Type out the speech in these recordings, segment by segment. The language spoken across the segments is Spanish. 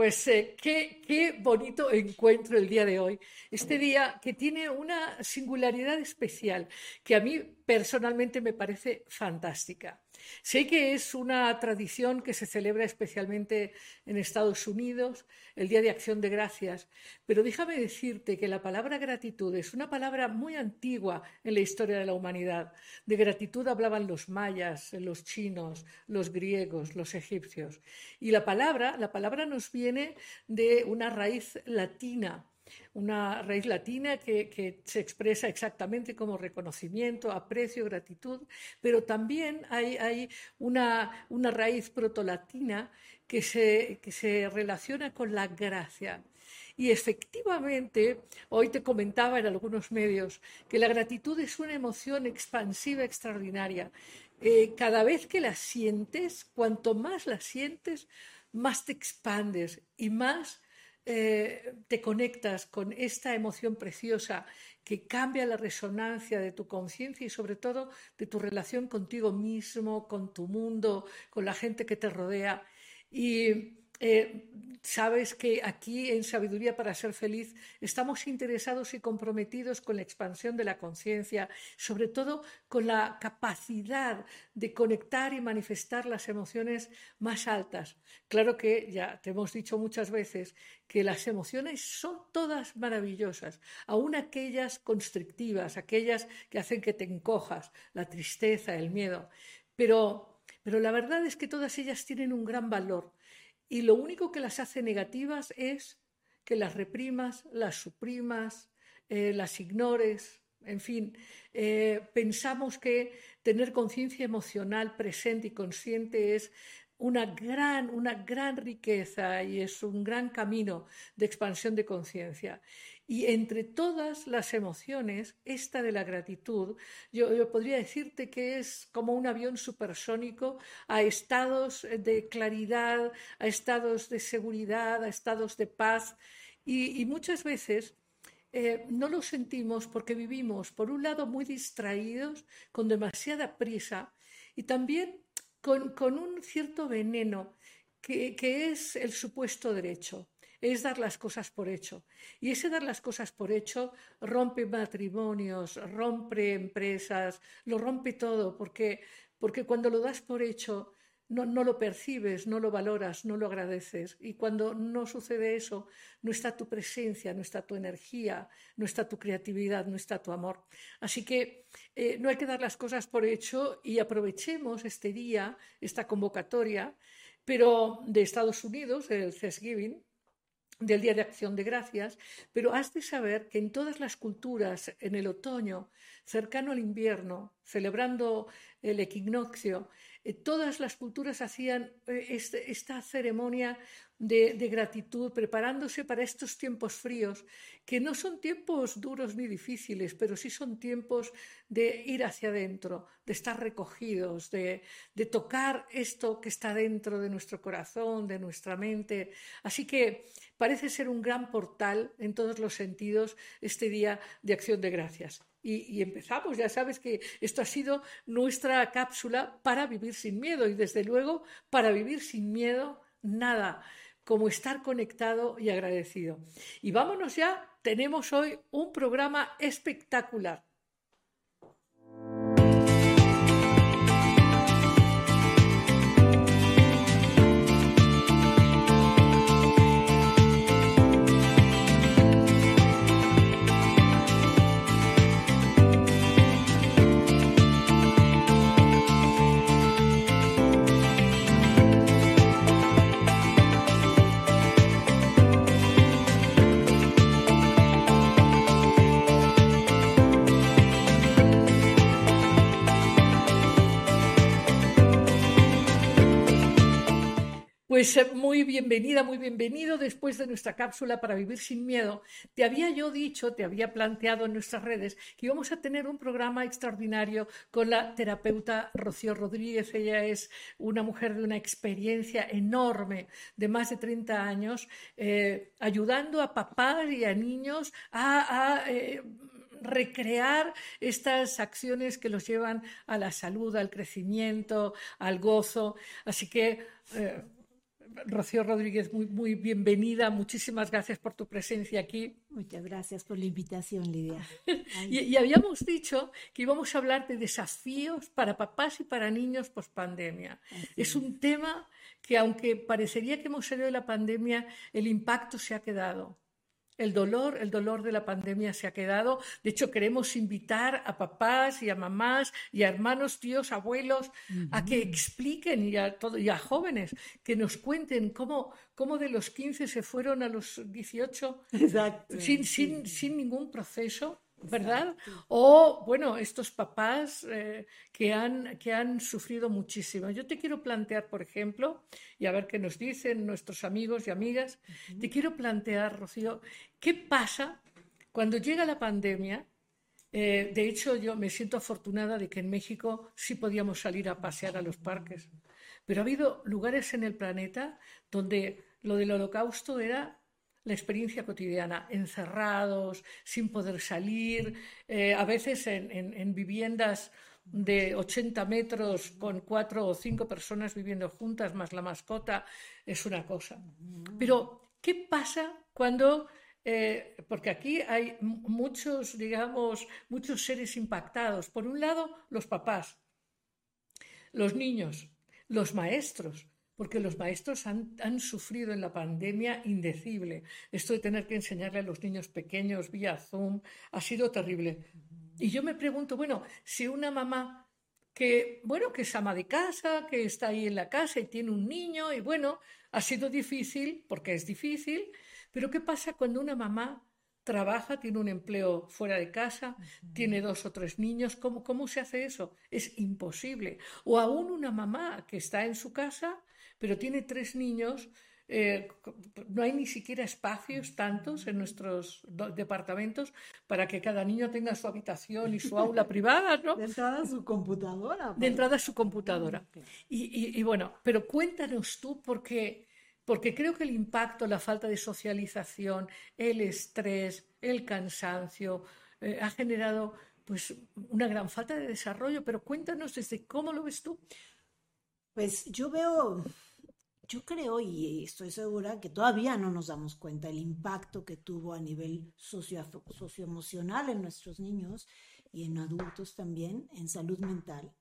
Pues eh, qué, qué, bonito encuentro el día de hoy. Este día que tiene una singularidad especial que a mí personalmente me parece fantástica. Sé que es una tradición que se celebra especialmente en Estados Unidos, el Día de Acción de Gracias, pero déjame decirte que la palabra gratitud es una palabra muy antigua en la historia de la humanidad. De gratitud hablaban los mayas, los chinos, los griegos, los egipcios. Y la palabra, la palabra nos viene de una raíz latina una raíz latina que, se expresa exactamente como reconocimiento, aprecio, gratitud, pero también hay, una, raíz protolatina que se, que se relaciona con la gracia. Y efectivamente, hoy te comentaba en algunos medios que la gratitud es una emoción expansiva extraordinaria. Eh, cada vez que la sientes, cuanto más la sientes, más te expandes y más eh, te conectas con esta emoción preciosa que cambia la resonancia de tu conciencia y sobre todo de tu relación contigo mismo, con tu mundo, con la gente que te rodea. Y eh, sabes que aquí en Sabiduría para ser feliz estamos interesados y comprometidos con la expansión de la conciencia, sobre todo con la capacidad de conectar y manifestar las emociones más altas. Claro que ya te hemos dicho muchas veces que las emociones son todas maravillosas, aun aquellas constrictivas, aquellas que hacen que te encojas, la tristeza, el miedo. Pero, pero la verdad es que todas ellas tienen un gran valor y lo único que las hace negativas es que las reprimas, las suprimas, eh, las ignores, en fin, eh, pensamos que tener conciencia emocional presente y consciente es una gran, una gran riqueza y es un gran camino de expansión de conciencia. Y entre todas las emociones, esta de la gratitud, yo, podría decirte que es como un avión supersónico a estados de claridad, a estados de seguridad, a estados de paz. Y, muchas veces eh, no lo sentimos porque vivimos, por un lado, muy distraídos, con demasiada prisa y también con, un cierto veneno que, que es el supuesto derecho es dar las cosas por hecho. Y ese dar las cosas por hecho rompe matrimonios, rompe empresas, lo rompe todo, porque, porque cuando lo das por hecho no, lo percibes, no lo valoras, no lo agradeces. Y cuando no sucede eso, no está tu presencia, no está tu energía, no está tu creatividad, no está tu amor. Así que eh, no hay que dar las cosas por hecho y aprovechemos este día, esta convocatoria, pero de Estados Unidos, el Thanksgiving, del Día de Acción de Gracias, pero has de saber que en todas las culturas, en el otoño, cercano al invierno, celebrando el equinoccio, todas las culturas hacían eh, este, esta ceremonia de, gratitud, preparándose para estos tiempos fríos, que no son tiempos duros ni difíciles, pero sí son tiempos de ir hacia adentro, de estar recogidos, de tocar esto que está dentro de nuestro corazón, de nuestra mente. Así que parece ser un gran portal en todos los sentidos este día de acción de gracias. Y, empezamos, ya sabes que esto ha sido nuestra cápsula para vivir sin miedo y desde luego para vivir sin miedo nada, como estar conectado y agradecido. Y vámonos ya, tenemos hoy un programa espectacular. Pues eh, muy bienvenida, muy bienvenido después de nuestra cápsula para vivir sin miedo. Te había yo dicho, te había planteado en nuestras redes que íbamos a tener un programa extraordinario con la terapeuta Rocío Rodríguez. Ella es una mujer de una experiencia enorme de más de 30 años, eh, ayudando a papás y a niños a... Eh, recrear estas acciones que los llevan a la salud, al crecimiento, al gozo. Así que Rocío Rodríguez, muy, muy bienvenida. Muchísimas gracias por tu presencia aquí. Muchas gracias por la invitación, Lidia. y, habíamos dicho que íbamos a hablar de desafíos para papás y para niños post pandemia. Es un tema que, aunque parecería que hemos salido de la pandemia, el impacto se ha quedado. El dolor, el dolor de la pandemia se ha quedado. De hecho, queremos invitar a papás y a mamás y a hermanos, tíos, abuelos a que expliquen y a, todo, y a jóvenes que nos cuenten cómo, cómo de los 15 se fueron a los 18 sin, sin, sin ningún proceso ¿verdad? O, bueno, estos papás eh, que, han, que han sufrido muchísimo. Yo te quiero plantear, por ejemplo, y a ver qué nos dicen nuestros amigos y amigas, te quiero plantear, Rocío, ¿qué pasa cuando llega la pandemia? Eh, de hecho, yo me siento afortunada de que en México sí podíamos salir a pasear a los parques, pero ha habido lugares en el planeta donde lo del holocausto era la experiencia cotidiana, encerrados, sin poder salir, eh, a veces en, viviendas de 80 metros con cuatro o cinco personas viviendo juntas, más la mascota, es una cosa. Pero, ¿qué pasa cuando... Eh, porque aquí hay muchos, digamos, muchos seres impactados. Por un lado, los papás, los niños, los maestros, porque los maestros han, sufrido en la pandemia indecible. Esto de tener que enseñarle a los niños pequeños vía Zoom ha sido terrible. Y yo me pregunto, bueno, si una mamá que, bueno, que es ama de casa, que está ahí en la casa y tiene un niño, y bueno, ha sido difícil, porque es difícil, pero ¿qué pasa cuando una mamá trabaja, tiene un empleo fuera de casa, tiene dos o tres niños, ¿cómo, ¿cómo se hace eso? Es imposible. O aún una mamá que está en su casa pero tiene tres niños. Eh, no hay ni siquiera espacios tantos en nuestros departamentos para que cada niño tenga su habitación y su aula privada, ¿no? De entrada su computadora. De entrada su computadora. Y, bueno, pero cuéntanos tú porque, porque creo que el impacto, la falta de socialización, el estrés, el cansancio, eh, ha generado pues una gran falta de desarrollo, pero cuéntanos desde cómo lo ves tú. Pues yo veo yo creo y estoy segura que todavía no nos damos cuenta el impacto que tuvo a nivel socio, socioemocional en nuestros niños y en adultos también, en salud mental.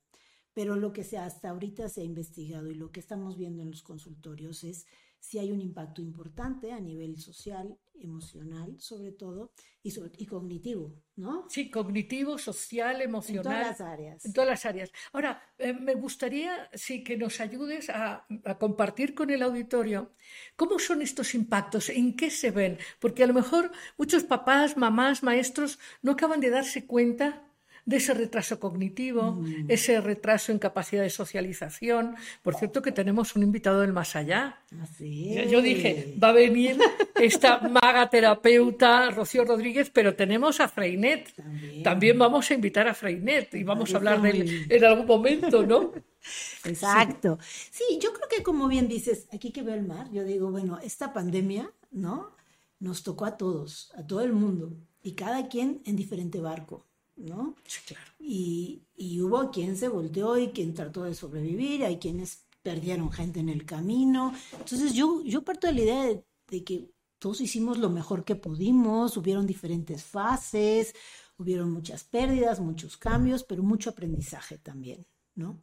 Pero lo que se hasta ahorita se ha investigado y lo que estamos viendo en los consultorios es si hay un impacto importante a nivel social, emocional, sobre todo, y, y cognitivo, ¿no? Sí, cognitivo, social, emocional. En todas las áreas. En todas las áreas. Ahora, eh, me gustaría sí, que nos ayudes a, a, compartir con el auditorio cómo son estos impactos, en qué se ven, porque a lo mejor muchos papás, mamás, maestros no acaban de darse cuenta de ese retraso cognitivo, mm. ese retraso en capacidad de socialización. Por cierto, que tenemos un invitado del más allá. Así yo, dije, va a venir esta maga terapeuta Rocío Rodríguez, pero tenemos a Freinet. También, vamos a invitar a Freinet y vamos a hablar de él en algún momento, ¿no? Exacto. Sí. yo creo que como bien dices, aquí que veo el mar, yo digo, bueno, esta pandemia, ¿no? Nos tocó a todos, a todo el mundo, y cada quien en diferente barco. ¿No? Sí, claro. Y, hubo quien se volteó y quien trató de sobrevivir, hay quienes perdieron gente en el camino. Entonces yo, yo parto de la idea de, que todos hicimos lo mejor que pudimos, hubieron diferentes fases, hubieron muchas pérdidas, muchos cambios, pero mucho aprendizaje también, ¿no?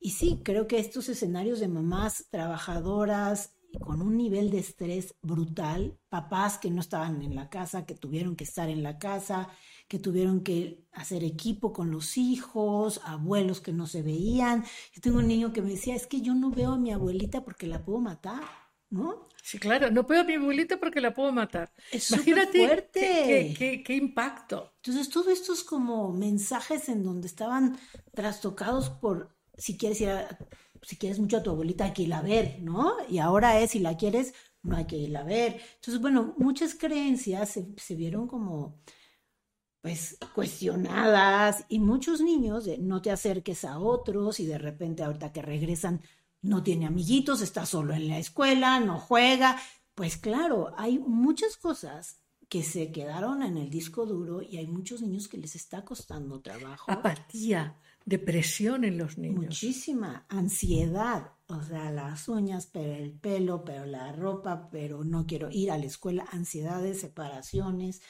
Y sí, creo que estos escenarios de mamás trabajadoras con un nivel de estrés brutal, papás que no estaban en la casa, que tuvieron que estar en la casa, que tuvieron que hacer equipo con los hijos, abuelos que no se veían. Yo tengo un niño que me decía, es que yo no veo a mi abuelita porque la puedo matar, ¿no? Sí, claro, no veo a mi abuelita porque la puedo matar. Es Imagínate fuerte. Qué, qué, impacto. Entonces, todo esto es como mensajes en donde estaban trastocados por, si quieres ir a, si quieres mucho a tu abuelita, hay que ir a ver, ¿no? Y ahora es, si la quieres, no hay que ir a ver. Entonces, bueno, muchas creencias se, vieron como pues cuestionadas y muchos niños no te acerques a otros y de repente ahorita que regresan no tiene amiguitos, está solo en la escuela, no juega. Pues claro, hay muchas cosas que se quedaron en el disco duro y hay muchos niños que les está costando trabajo. Apatía, depresión en los niños. Muchísima ansiedad, o sea, las uñas, pero el pelo, pero la ropa, pero no quiero ir a la escuela, ansiedades, separaciones.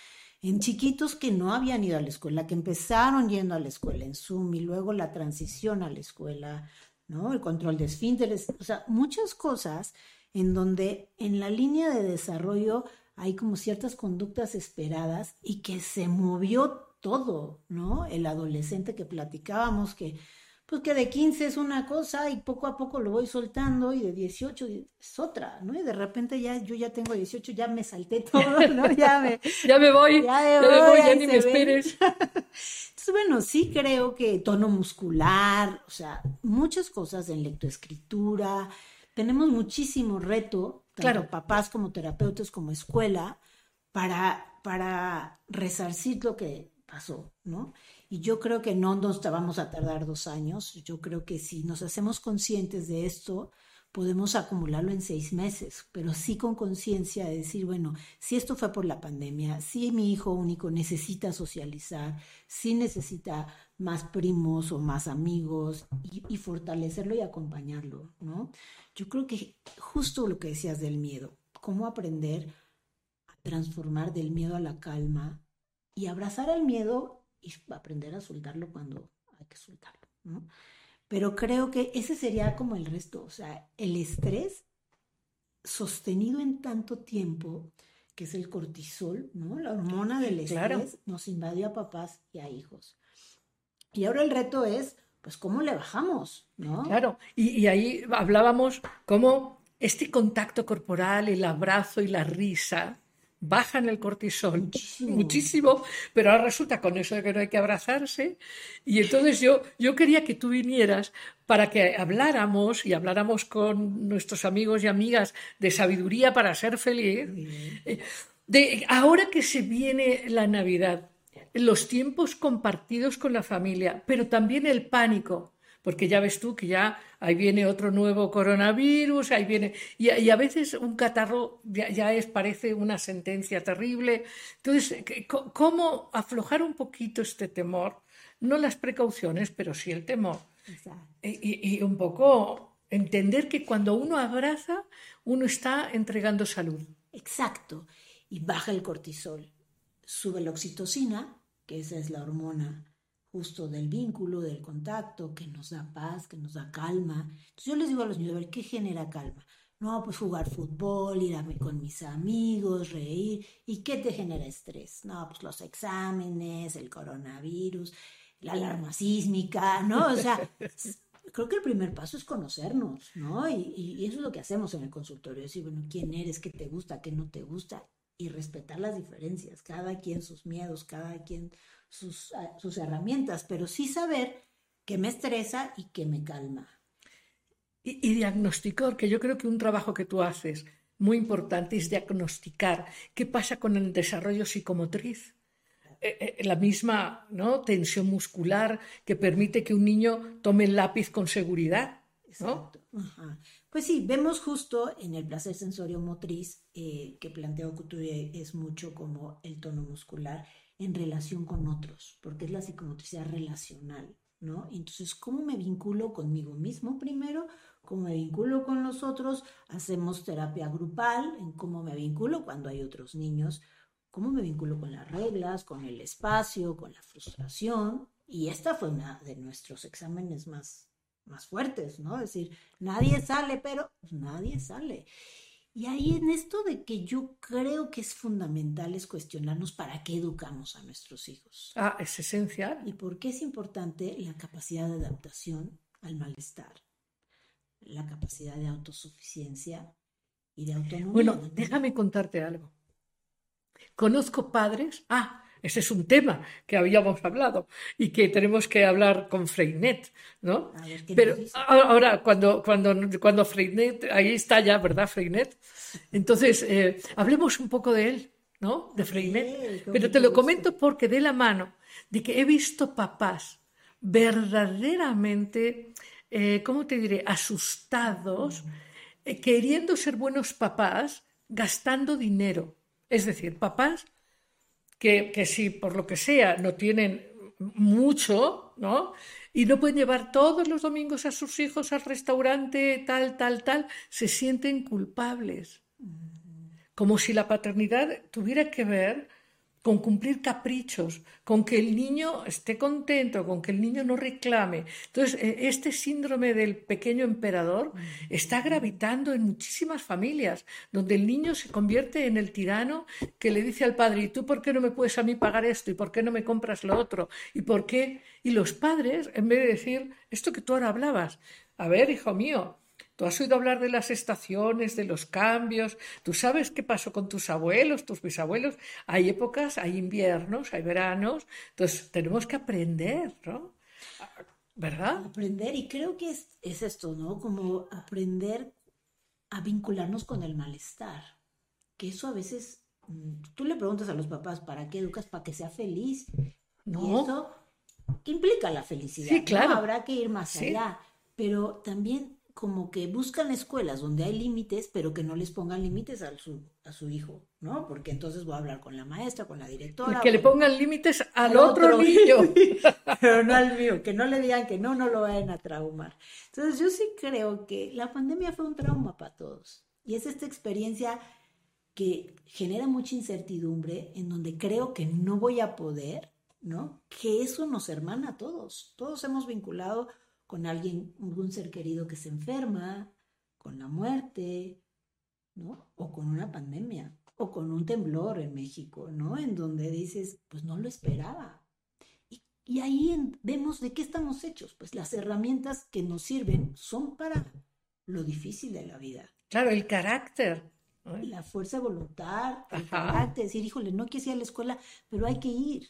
En chiquitos que no habían ido a la escuela, que empezaron yendo a la escuela en Zoom y luego la transición a la escuela, ¿no? El control de esfínteres, o sea, muchas cosas en donde en la línea de desarrollo hay como ciertas conductas esperadas y que se movió todo, ¿no? El adolescente que platicábamos que pues que de 15 es una cosa y poco a poco lo voy soltando y de 18 es otra, ¿no? Y de repente ya yo ya tengo 18, ya me salté todo, ¿no? Ya me, ya me voy, ya me, voy, ya ni me esperes. Entonces, bueno, sí creo que tono muscular, o sea, muchas cosas en lectoescritura, tenemos muchísimo reto, tanto claro. papás como terapeutas como escuela, para, para resarcir lo que ¿no? Y yo creo que no nos vamos a tardar dos años. Yo creo que si nos hacemos conscientes de esto, podemos acumularlo en seis meses, pero sí con conciencia de decir, bueno, si esto fue por la pandemia, si mi hijo único necesita socializar, si necesita más primos o más amigos y, y, fortalecerlo y acompañarlo, ¿no? Yo creo que justo lo que decías del miedo, cómo aprender a transformar del miedo a la calma y abrazar al miedo y aprender a soltarlo cuando hay que soltarlo, ¿no? Pero creo que ese sería como el resto, o sea, el estrés sostenido en tanto tiempo, que es el cortisol, ¿no? La hormona del estrés nos invadió a papás y a hijos. Y ahora el reto es, pues, ¿cómo le bajamos, no? Claro, y, y ahí hablábamos cómo este contacto corporal, el abrazo y la risa, bajan el cortisol muchísimo. pero ahora resulta con eso de que no hay que abrazarse. Y entonces yo, yo quería que tú vinieras para que habláramos y habláramos con nuestros amigos y amigas de sabiduría para ser feliz. Eh, de ahora que se viene la Navidad, los tiempos compartidos con la familia, pero también el pánico porque ya ves tú que ya ahí viene otro nuevo coronavirus, ahí viene, y, a veces un catarro ya, es, parece una sentencia terrible. Entonces, ¿cómo aflojar un poquito este temor? No las precauciones, pero sí el temor. Y, y un poco entender que cuando uno abraza, uno está entregando salud. Exacto. Y baja el cortisol, sube la oxitocina, que esa es la hormona justo del vínculo, del contacto, que nos da paz, que nos da calma. Entonces yo les digo a los niños, a ver, ¿qué genera calma? No, pues jugar fútbol, ir a, con mis amigos, reír. ¿Y qué te genera estrés? No, pues los exámenes, el coronavirus, la alarma sísmica, ¿no? O sea, creo que el primer paso es conocernos, ¿no? Y, y, eso es lo que hacemos en el consultorio, decir, bueno, ¿quién eres? ¿Qué te gusta? ¿Qué no te gusta? Y respetar las diferencias, cada quien sus miedos, cada quien sus, sus herramientas, pero sí saber qué me estresa y qué me calma. Y, y, diagnosticar, que yo creo que un trabajo que tú haces muy importante es diagnosticar qué pasa con el desarrollo psicomotriz. Eh, eh, la misma ¿no? tensión muscular que permite que un niño tome el lápiz con seguridad. ¿no? Pues sí, vemos justo en el placer sensorio motriz eh, que plantea Couturier es mucho como el tono muscular en relación con otros, porque es la psicomotricidad relacional, ¿no? Entonces, ¿cómo me vinculo conmigo mismo primero? ¿Cómo me vinculo con los otros? Hacemos terapia grupal, en cómo me vinculo cuando hay otros niños, cómo me vinculo con las reglas, con el espacio, con la frustración. Y esta fue una de nuestros exámenes más, más fuertes, ¿no? Es decir, nadie sale, pero nadie sale. Y ahí en esto de que yo creo que es fundamental es cuestionarnos para qué educamos a nuestros hijos. Ah, es esencial. Y por qué es importante la capacidad de adaptación al malestar, la capacidad de autosuficiencia y de autonomía. Bueno, déjame contarte algo. Conozco padres, ah, ese es un tema que habíamos hablado y que tenemos que hablar con Freinet, ¿no? Pero ahora, cuando, cuando, cuando Freinet, ahí está ya, ¿verdad, Freinet? Entonces, eh, hablemos un poco de él, ¿no? De Freinet. Pero te lo comento porque de la mano de que he visto papás verdaderamente, eh, ¿cómo te diré?, asustados, eh, queriendo ser buenos papás, gastando dinero. Es decir, papás que, si por lo que sea no tienen mucho, ¿no? Y no pueden llevar todos los domingos a sus hijos al restaurante, tal, tal, tal, se sienten culpables. Como si la paternidad tuviera que ver con cumplir caprichos, con que el niño esté contento, con que el niño no reclame. Entonces, e, este síndrome del pequeño emperador está gravitando en muchísimas familias, donde el niño se convierte en el tirano que le dice al padre, ¿y tú por qué no me puedes a mí pagar esto? ¿Y por qué no me compras lo otro? ¿Y por qué? Y los padres, en vez de decir, esto que tú ahora hablabas, a ver, hijo mío, Tú has oído hablar de las estaciones, de los cambios. Tú sabes qué pasó con tus abuelos, tus bisabuelos. Hay épocas, hay inviernos, hay veranos. Entonces tenemos que aprender, ¿no? ¿Verdad? Aprender, y creo que es, es esto, ¿no? Como aprender a vincularnos con el malestar. Que eso a veces, mm, tú le preguntas a los papás, ¿para qué educas? Para que sea feliz. No. Y eso implica la felicidad. Sí, claro. Habrá que ir más allá. Pero también como que buscan escuelas donde hay límites, pero que no les pongan límites a su, a su hijo, ¿no? Porque entonces voy a hablar con la maestra, con la directora. Que le pongan límites al, otro, niño. pero no al mío, que no le digan que no, no lo vayan a traumar. Entonces yo sí creo que la pandemia fue un trauma para todos. Y es esta experiencia que genera mucha incertidumbre, en donde creo que no voy a poder, ¿no? Que eso nos hermana a todos. Todos hemos vinculado con alguien, algún ser querido que se enferma, con la muerte, ¿no? O con una pandemia, o con un temblor en México, ¿no? En donde dices, pues no lo esperaba. Y, ahí vemos de qué estamos hechos. Pues las herramientas que nos sirven son para lo difícil de la vida. Claro, el carácter. La fuerza de voluntad, el carácter, decir, híjole, no quiero ir a la escuela, pero hay que ir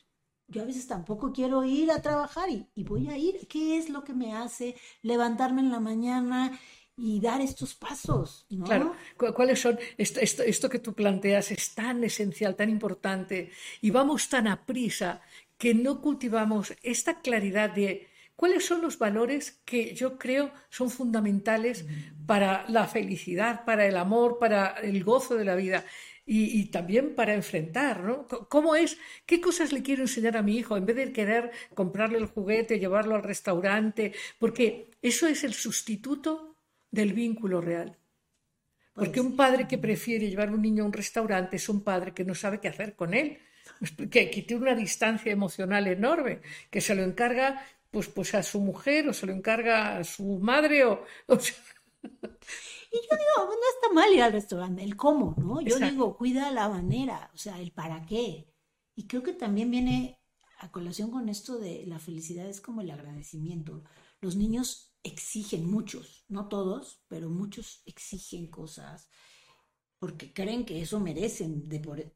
yo a veces tampoco quiero ir a trabajar y, voy a ir. ¿Qué es lo que me hace levantarme en la mañana y dar estos pasos? Claro, ¿cuáles son? Esto, esto, que tú planteas es tan esencial, tan importante y vamos tan a prisa que no cultivamos esta claridad de cuáles son los valores que yo creo son fundamentales para la felicidad, para el amor, para el gozo de la vida y, también para enfrentar, ¿no? ¿Cómo es? ¿Qué cosas le quiero enseñar a mi hijo en vez de querer comprarle el juguete, llevarlo al restaurante? Porque eso es el sustituto del vínculo real. Porque un padre que prefiere llevar a un niño a un restaurante es un padre que no sabe qué hacer con él, que, tiene una distancia emocional enorme, que se lo encarga pues, pues a su mujer o se lo encarga a su madre o, o y yo digo, no está mal ir al restaurante, el cómo, ¿no? Yo digo, cuida la manera, o sea, el para qué. Y creo que también viene a colación con esto de la felicidad, es como el agradecimiento. Los niños exigen, muchos, no todos, pero muchos exigen cosas porque creen que eso merecen,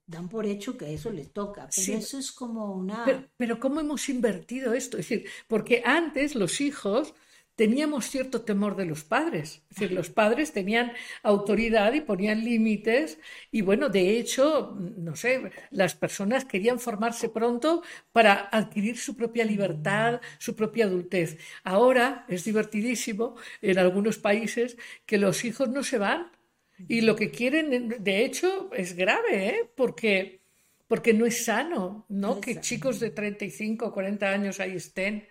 dan por hecho que eso les toca, pero eso es como una... Pero, pero, ¿cómo hemos invertido esto? Es decir, porque antes los hijos teníamos cierto temor de los padres. Es decir, los padres tenían autoridad y ponían límites y bueno, de hecho, no sé, las personas querían formarse pronto para adquirir su propia libertad, su propia adultez. Ahora es divertidísimo en algunos países que los hijos no se van y lo que quieren, de hecho, es grave, ¿eh? porque porque no es sano, ¿no? que chicos de 35 o 40 años ahí estén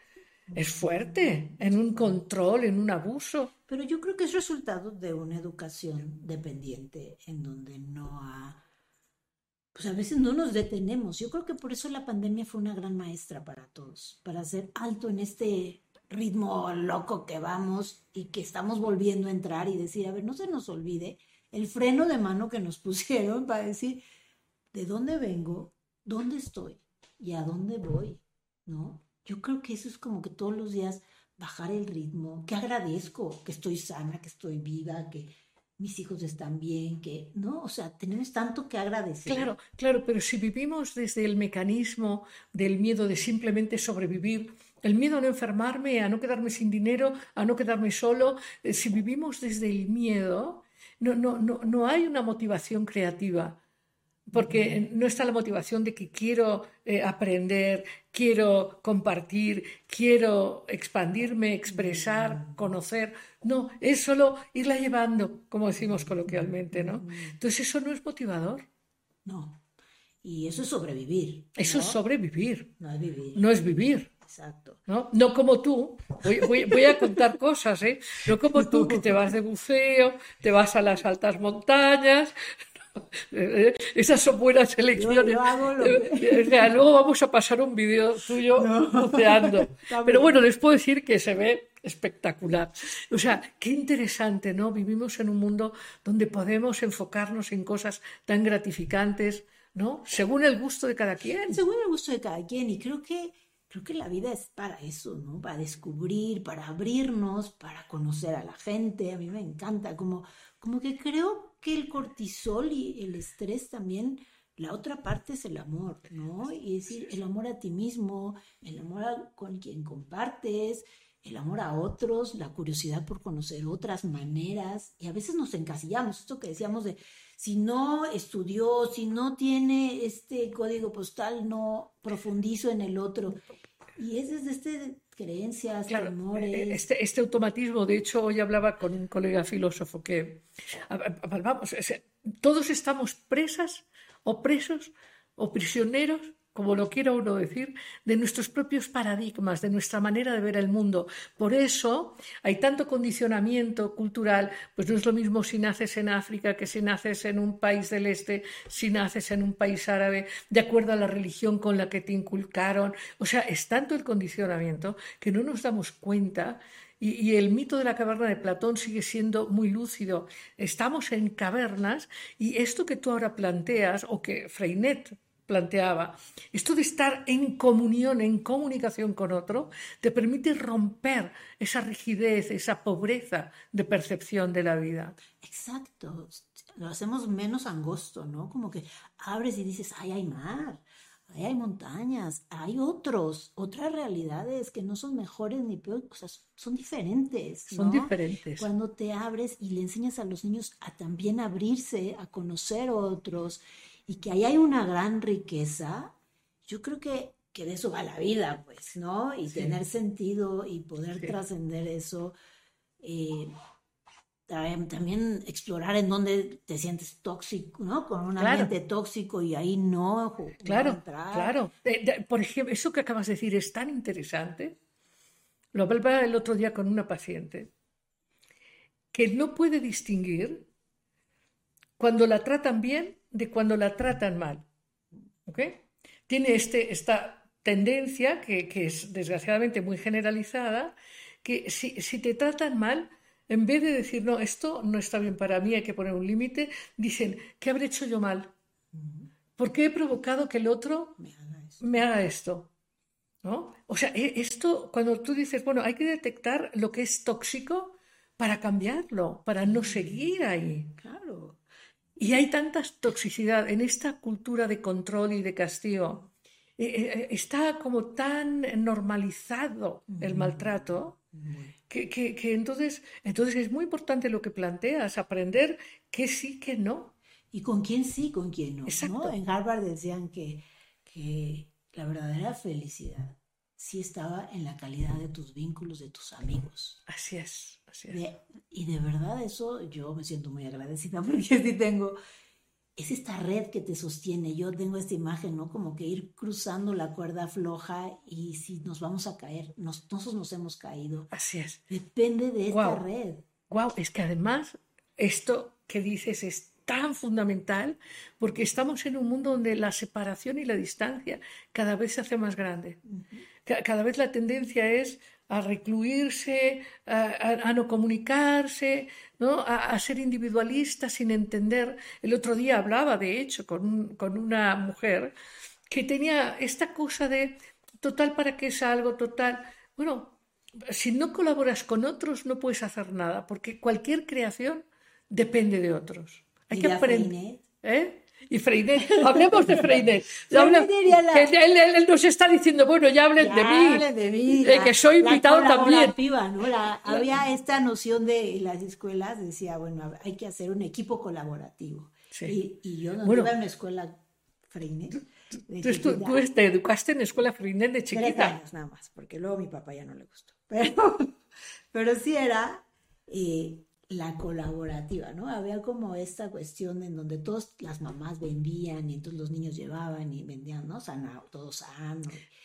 es fuerte, en un control, en un abuso. Pero yo creo que es resultado de una educación dependiente en donde no ha... Pues a veces no nos detenemos. Yo creo que por eso la pandemia fue una gran maestra para todos, para hacer alto en este ritmo loco que vamos y que estamos volviendo a entrar y decir, a ver, no se nos olvide el freno de mano que nos pusieron para decir, ¿de dónde vengo? ¿Dónde estoy? ¿Y a dónde voy? ¿No? Yo creo que eso es como que todos los días bajar el ritmo, que agradezco que estoy sana, que estoy viva, que mis hijos están bien, que, ¿no? O sea, tenemos tanto que agradecer. Claro, claro, pero si vivimos desde el mecanismo del miedo de simplemente sobrevivir, el miedo a no enfermarme, a no quedarme sin dinero, a no quedarme solo, eh, si vivimos desde el miedo, no, no, no, no hay una motivación creativa porque no está la motivación de que quiero eh, aprender, quiero compartir, quiero expandirme, expresar, conocer. No, es solo irla llevando, como decimos coloquialmente, ¿no? Entonces eso no es motivador. No. Y eso es sobrevivir. Eso es sobrevivir. No es vivir. No es vivir. Exacto. ¿no? No como tú, voy, voy, a contar cosas, ¿eh? No como tú que te vas de buceo, te vas a las altas montañas. Esas son buenas elecciones. Luego vamos a pasar un vídeo tuyo buceando. Pero bueno, les puedo decir que se ve espectacular. O sea, qué interesante, ¿no? Vivimos en un mundo donde podemos enfocarnos en cosas tan gratificantes, ¿no? Según el gusto de cada quien. Según el gusto de cada quien. Y creo que creo que la vida es para eso, ¿no? Para descubrir, para abrirnos, para conocer a la gente. A mí me encanta, como, como que creo que el cortisol y el estrés también, la otra parte es el amor, ¿no? Y es decir, el amor a ti mismo, el amor a, con quien compartes, el amor a otros, la curiosidad por conocer otras maneras. Y a veces nos encasillamos, esto que decíamos de si no estudió, si no tiene este código postal, no profundizo en el otro. Y es desde este creencias, temores. Eh, este, este automatismo, de hecho, hoy hablaba con un colega filósofo que, vamos, todos estamos presas o presos o prisioneros como lo quiera uno decir, de nuestros propios paradigmas, de nuestra manera de ver el mundo. Por eso hay tanto condicionamiento cultural, pues no es lo mismo si naces en África que si naces en un país del este, si naces en un país árabe, de acuerdo a la religión con la que te inculcaron. O sea, es tanto el condicionamiento que no nos damos cuenta y, el mito de la caverna de Platón sigue siendo muy lúcido. Estamos en cavernas y esto que tú ahora planteas, o que Freinet planteaba, esto de estar en comunión, en comunicación con otro, te permite romper esa rigidez, esa pobreza de percepción de la vida. Exacto, lo hacemos menos angosto, ¿no? Como que abres y dices, ay, hay mar, ay, hay montañas, hay otros, otras realidades que no son mejores ni peores, o sea, son diferentes. Son diferentes. Cuando te abres y le enseñas a los niños a también abrirse, a conocer otros y que ahí hay una gran riqueza, yo creo que, que de eso va la vida, pues, ¿no? Y tener sentido y poder trascender eso. Eh, también explorar en dónde te sientes tóxico, ¿no? Con un ambiente tóxico y ahí no. Claro, claro. por ejemplo, eso que acabas de decir es tan interesante. Lo hablaba el otro día con una paciente que no puede distinguir cuando la tratan bien de cuando la tratan mal. ¿Ok? Tiene este, esta tendencia, que, es desgraciadamente muy generalizada, que si, te tratan mal, en vez de decir, no, esto no está bien para mí, hay que poner un límite, dicen, ¿qué habré hecho yo mal? ¿Por qué he provocado que el otro me haga esto? ¿No? O sea, e, esto, cuando tú dices, bueno, hay que detectar lo que es tóxico para cambiarlo, para no seguir ahí. Claro. Y hay tanta toxicidad en esta cultura de control y de castigo. Eh, eh, está como tan normalizado el maltrato que, que, entonces, entonces es muy importante lo que planteas, aprender que sí, que no. Y con quién sí, con quién no. ¿no? En Harvard decían que, que la verdadera felicidad sí estaba en la calidad de tus vínculos, de tus amigos. Así es y de verdad eso yo me siento muy agradecida porque sí tengo, es esta red que te sostiene. Yo tengo esta imagen, ¿no? Como que ir cruzando la cuerda floja y si nos vamos a caer, nosotros nos hemos caído. Así es. Depende de esta red. Wow, es que además esto que dices es tan fundamental porque estamos en un mundo donde la separación y la distancia cada vez se hace más grande. Cada vez la tendencia es a recluirse, a, no comunicarse, ¿no? A, ser individualista sin entender. El otro día hablaba, de hecho, con, con una mujer que tenía esta cosa de total para qué es algo, total. Bueno, si no colaboras con otros no puedes hacer nada, porque cualquier creación depende de otros. Hay que aprender. ¿Eh? Y Freinet. Hablemos de Freinet. él, nos está diciendo, bueno, ya hablen de mí. Hablen de mí. que soy invitado también. ¿no? había esta noción de las escuelas, decía, bueno, hay que hacer un equipo colaborativo. Y, yo no bueno, en una escuela Freinet. Tú, tú, te educaste en escuela Freinet de chiquita. Tres años nada más, porque luego mi papá ya no le gustó. Pero, pero sí era... Eh, la colaborativa, ¿no? Había como esta cuestión en donde todas las mamás vendían y entonces los niños llevaban y vendían, ¿no? Sana, todo sano.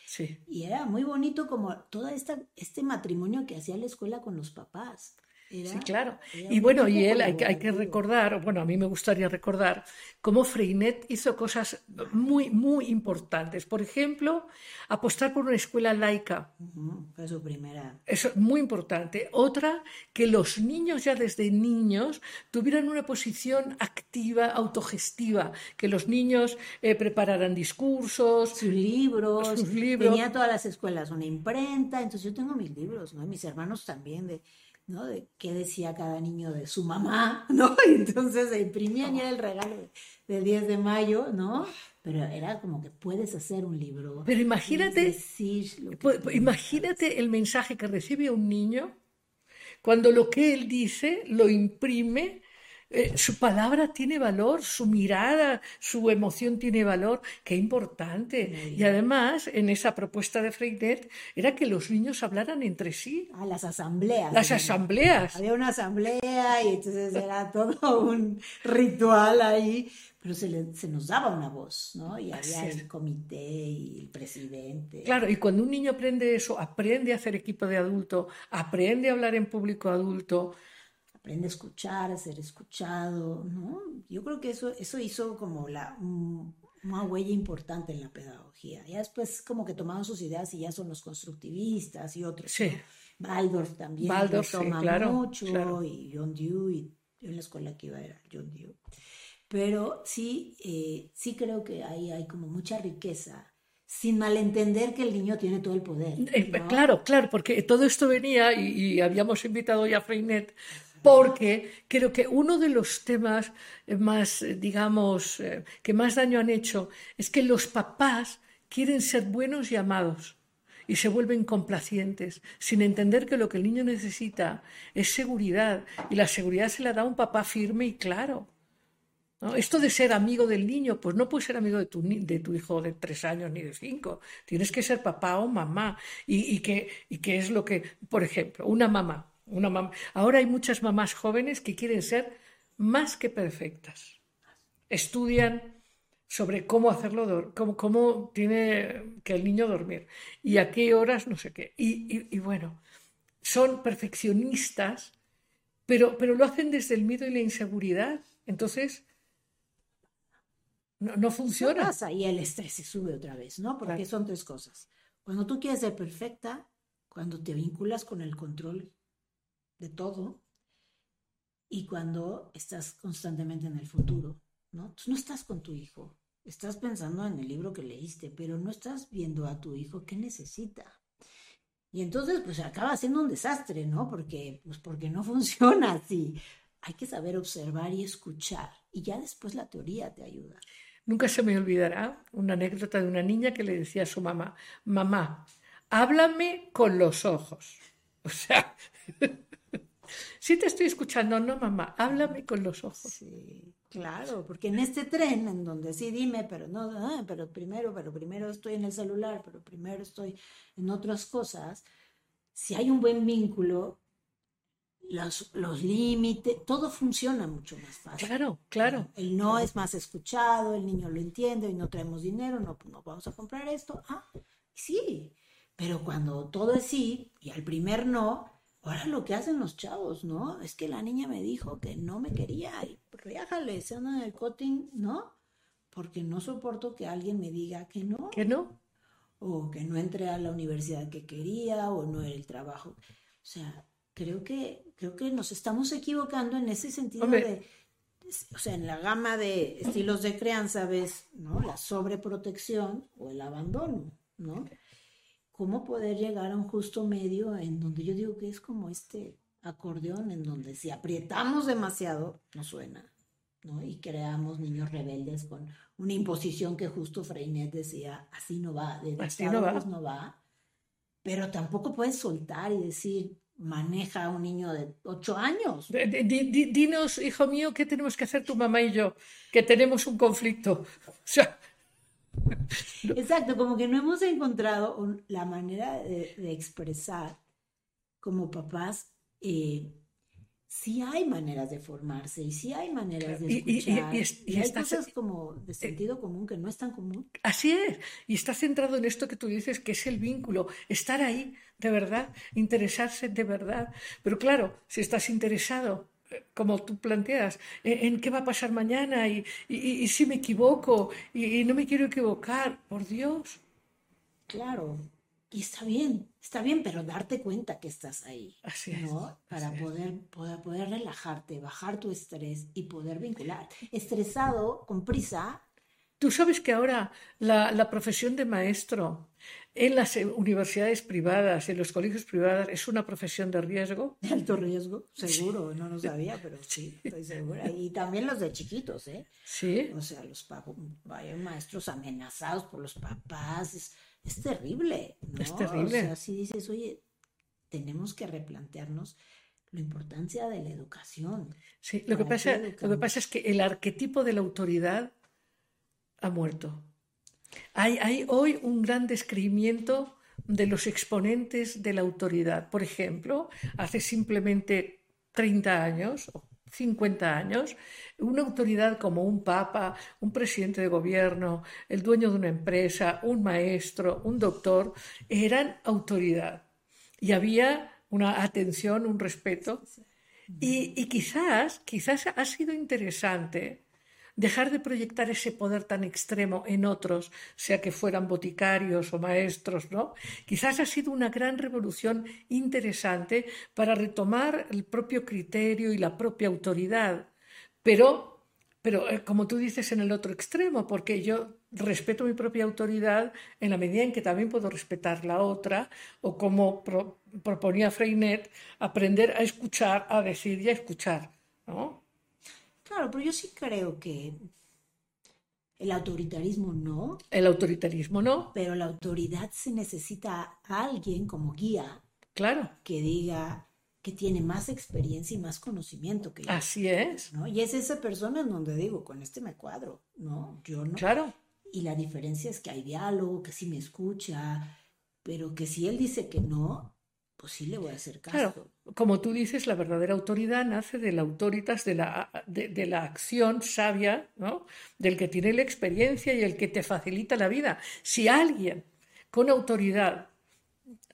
Sí. Y era muy bonito como todo esta, este matrimonio que hacía la escuela con los papás. Sí, claro. Y bueno, y él hay que, hay que recordar, bueno, a mí me gustaría recordar cómo Freinet hizo cosas muy, muy importantes. Por ejemplo, apostar por una escuela laica. Ujú, Fue su primera. Es muy importante. Otra, que los niños ya desde niños tuvieran una posición activa, autogestiva, que los niños eh, prepararan discursos. Sus libros, Sus libros. tenía todas las escuelas una imprenta, entonces yo tengo mis libros, ¿no? Mis hermanos también de, ¿no? De qué decía cada niño de su mamá, ¿no? Y entonces se imprimían y era el regalo de- del 10 de mayo, ¿no? Pero era como que puedes hacer un libro. Pero imagínate, decir imagínate el mensaje que recibe un niño cuando lo que él dice lo imprime, eh, su palabra tiene valor, su mirada, su emoción tiene valor, qué importante. Y además, en esa propuesta de Freinet era que los niños hablaran entre sí, Ah, las asambleas. las asambleas. Había una asamblea y entonces era todo un ritual ahí, pero se, le- se nos daba una voz, ¿no? Y había Así es. el comité y el presidente. Claro, y cuando un niño aprende eso, aprende a hacer equipo de adulto, aprende a hablar en público adulto, aprende a escuchar, a ser escuchado, ¿no? Yo creo que eso, eso hizo como la, un- una huella importante en la pedagogía. Ya después como que tomaron sus ideas y ya son los constructivistas y otros, Sí. ¿no? Waldorf también Waldorf, sí, claro, mucho claro. y John Dewey, yo en la escuela que iba era John Dewey. Pero sí, eh, sí creo que ahí hay como mucha riqueza, sin malentender que el niño tiene todo el poder, Eh, ¿no? Claro, claro, porque todo esto venía y, y habíamos invitado ya a Freinet porque creo que uno de los temas eh, más, eh, digamos, eh, que más daño han hecho es que los papás quieren ser buenos y amados y se vuelven complacientes sin entender que lo que el niño necesita es seguridad y la seguridad se la da un papá firme y claro. Esto de ser amigo del niño, pues no puedes ser amigo de tu, de tu hijo de tres años ni de cinco. Tienes que ser papá o mamá. Y, y que, y es lo que, por ejemplo, una mamá, una. Ahora hay muchas mamás jóvenes que quieren ser más que perfectas. Estudian sobre cómo hacerlo, cómo, cómo tiene que el niño dormir y a qué horas, no sé qué. Y, y- y bueno, son perfeccionistas, pero, pero lo hacen desde el miedo y la inseguridad. Entonces, no, funciona. pasa y el estrés se sube otra vez, ¿no? Porque Claro. son tres cosas. Cuando tú quieres ser perfecta, cuando te vinculas con el control de todo y cuando estás constantemente en el futuro, ¿no? Tú no estás con tu hijo, estás pensando en el libro que leíste, pero no estás viendo a tu hijo qué necesita. Y entonces, pues acaba siendo un desastre, ¿no? Porque, pues porque no funciona así. Hay que saber observar y escuchar. Y ya después la teoría te ayuda. Nunca se me olvidará una anécdota de una niña que le decía a su mamá, mamá, háblame con los ojos. O sea, sí te estoy escuchando, no mamá, háblame con los ojos. Sí, claro, porque en este tren en donde sí dime, pero no, ah, pero primero, pero primero estoy en el celular, pero primero estoy en otras cosas, si hay un buen vínculo, los, los límites, todo funciona mucho más fácil. Claro, claro. El no es más escuchado, el niño lo entiende, y no traemos dinero, no, no vamos a comprar esto. Ah, sí, pero cuando todo es sí y al primer no, ahora lo que hacen los chavos, ¿no? Es que la niña me dijo que no me quería y riájale, se anda en el cutting, ¿no? Porque no soporto que alguien me diga que no, ¿Que no? o que no entré a la universidad que quería, o no era el trabajo. O sea, creo que, creo que nos estamos equivocando en ese sentido Hombre. de, o sea, en la gama de estilos de crianza ves, ¿no? La sobreprotección o el abandono, ¿no? ¿Cómo poder llegar a un justo medio en donde yo digo que es como este acordeón, en donde si apretamos demasiado, no suena, ¿no? Y creamos niños rebeldes con una imposición que justo Freinet decía, así no va, de Así no va. dictadores no va, pero tampoco puedes soltar y decir, maneja a un niño de ocho años. Dinos, hijo mío, ¿qué tenemos que hacer tu mamá y yo? Que tenemos un conflicto. O sea, Exacto, como que no hemos encontrado un- la manera de, de expresar como papás eh, sí hay maneras de formarse y sí hay maneras de Y- y- y- escuchar. y Y, hay estás- cosas como de sentido común que no es tan común. Así es, y está centrado en esto que tú dices, que es el vínculo, estar ahí de verdad, interesarse de verdad. Pero claro, si estás interesado, eh, como tú planteas, en, en qué va a pasar mañana y, y- si me equivoco y, y no me quiero equivocar, por Dios. Claro, y está bien, está bien, pero darte cuenta que estás ahí, Así es, ¿no? Para así es. poder, poder, poder relajarte, bajar tu estrés y poder vincular. Estresado, con prisa, Tú sabes que ahora la, la profesión de maestro en las eh, universidades privadas, en los colegios privados, es una profesión de riesgo. de alto riesgo, seguro, no lo sabía, pero sí, estoy segura. Y también los de chiquitos, ¿eh? Sí, O sea, los hay maestros amenazados por los papás, es, es terrible, ¿no? Es terrible. O sea, si dices, oye, tenemos que replantearnos la importancia de la educación. sí. Lo que ¿Para pasa, lo que pasa es que el arquetipo de la autoridad ha muerto. Hay, hay hoy un gran descreimiento de los exponentes de la autoridad. Por ejemplo, hace simplemente 30 años o 50 años, una autoridad como un papa, un presidente de gobierno, el dueño de una empresa, un maestro, un doctor, eran autoridad. Y había una atención, un respeto. Y, y quizás, quizás ha sido interesante dejar de proyectar ese poder tan extremo en otros, sea que fueran boticarios o maestros, ¿no? Quizás ha sido una gran revolución interesante para retomar el propio criterio y la propia autoridad. Pero, pero eh, como tú dices, en el otro extremo, porque yo respeto mi propia autoridad en la medida en que también puedo respetar la otra, o como pro- proponía Freinet, aprender a escuchar, a decir y a escuchar, ¿no? Claro, pero yo sí creo que el autoritarismo no, El autoritarismo no, pero la autoridad se necesita a alguien como guía. Claro, que diga que tiene más experiencia y más conocimiento que yo, así es, ¿no? Y es esa persona en donde digo, con este me cuadro, ¿no? Yo no. claro, Y la diferencia es que hay diálogo, que sí me escucha, pero que si él dice que no, pues sí le voy a hacer caso. claro. Como tú dices, la verdadera autoridad nace de la autoritas, de la, de, de la acción sabia, ¿no? Del que tiene la experiencia y el que te facilita la vida. Si alguien con autoridad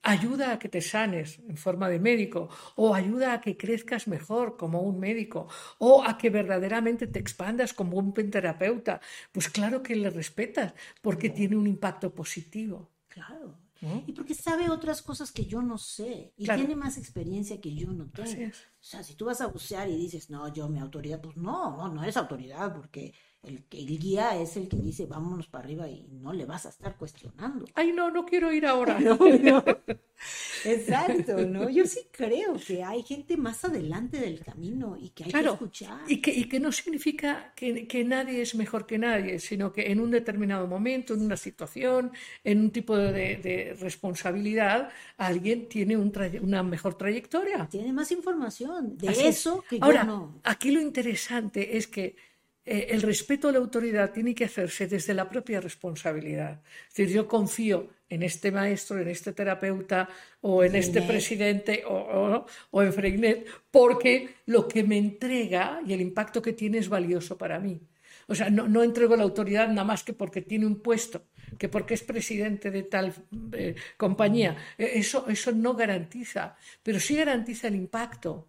ayuda a que te sanes en forma de médico o ayuda a que crezcas mejor como un médico o a que verdaderamente te expandas como un terapeuta, pues claro que le respetas porque tiene un impacto positivo. Claro. Y porque sabe otras cosas que yo no sé y Claro. tiene más experiencia que yo no tengo. Es. O sea, si tú vas a bucear y dices, no, yo mi autoridad, pues no, no, no eres autoridad porque el, el guía es el que dice, vámonos para arriba y no le vas a estar cuestionando. Ay, no, no quiero ir ahora. No, no. Exacto, ¿no? Yo sí creo que hay gente más adelante del camino y que hay que escuchar. y que, y que no significa que, que nadie es mejor que nadie, sino que en un determinado momento, en una situación, en un tipo de, de responsabilidad, alguien tiene un una mejor trayectoria. Tiene más información de Así es. eso que Ahora, yo no. aquí lo interesante es que eh, el respeto a la autoridad tiene que hacerse desde la propia responsabilidad. Es decir, yo confío en este maestro, en este terapeuta o en este presidente o, o- o en Freinet, porque lo que me entrega y el impacto que tiene es valioso para mí. O sea, no, no entrego la autoridad nada más que porque tiene un puesto, que porque es presidente de tal eh, compañía. Eh, Eso, eso no garantiza, pero sí garantiza el impacto,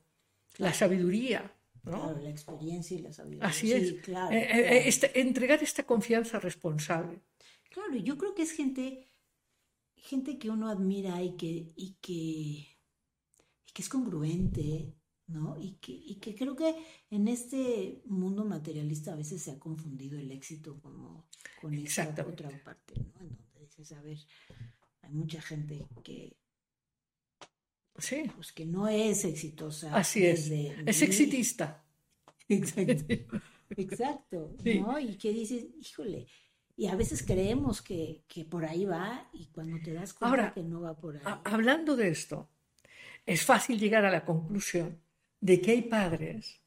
la sabiduría. ¿No? Claro, la experiencia y la sabiduría. Así Sí, es. claro, Eh, eh, claro. este- entregar esta confianza responsable. Claro, y yo creo que es gente, gente que uno admira y que, y que, y que es congruente, ¿no? Y que, y que creo que en este mundo materialista a veces se ha confundido el éxito como con esa otra parte, ¿no? En donde dices, a ver, hay mucha gente que, Sí, pues, que no es exitosa. así es. desde Es exitista. Exacto. Exacto, Sí. ¿no? Y que dices, híjole, y a veces creemos que, que por ahí va y cuando te das cuenta Ahora, que no va por ahí. Ha- Hablando de esto, es fácil llegar a la conclusión de que hay padres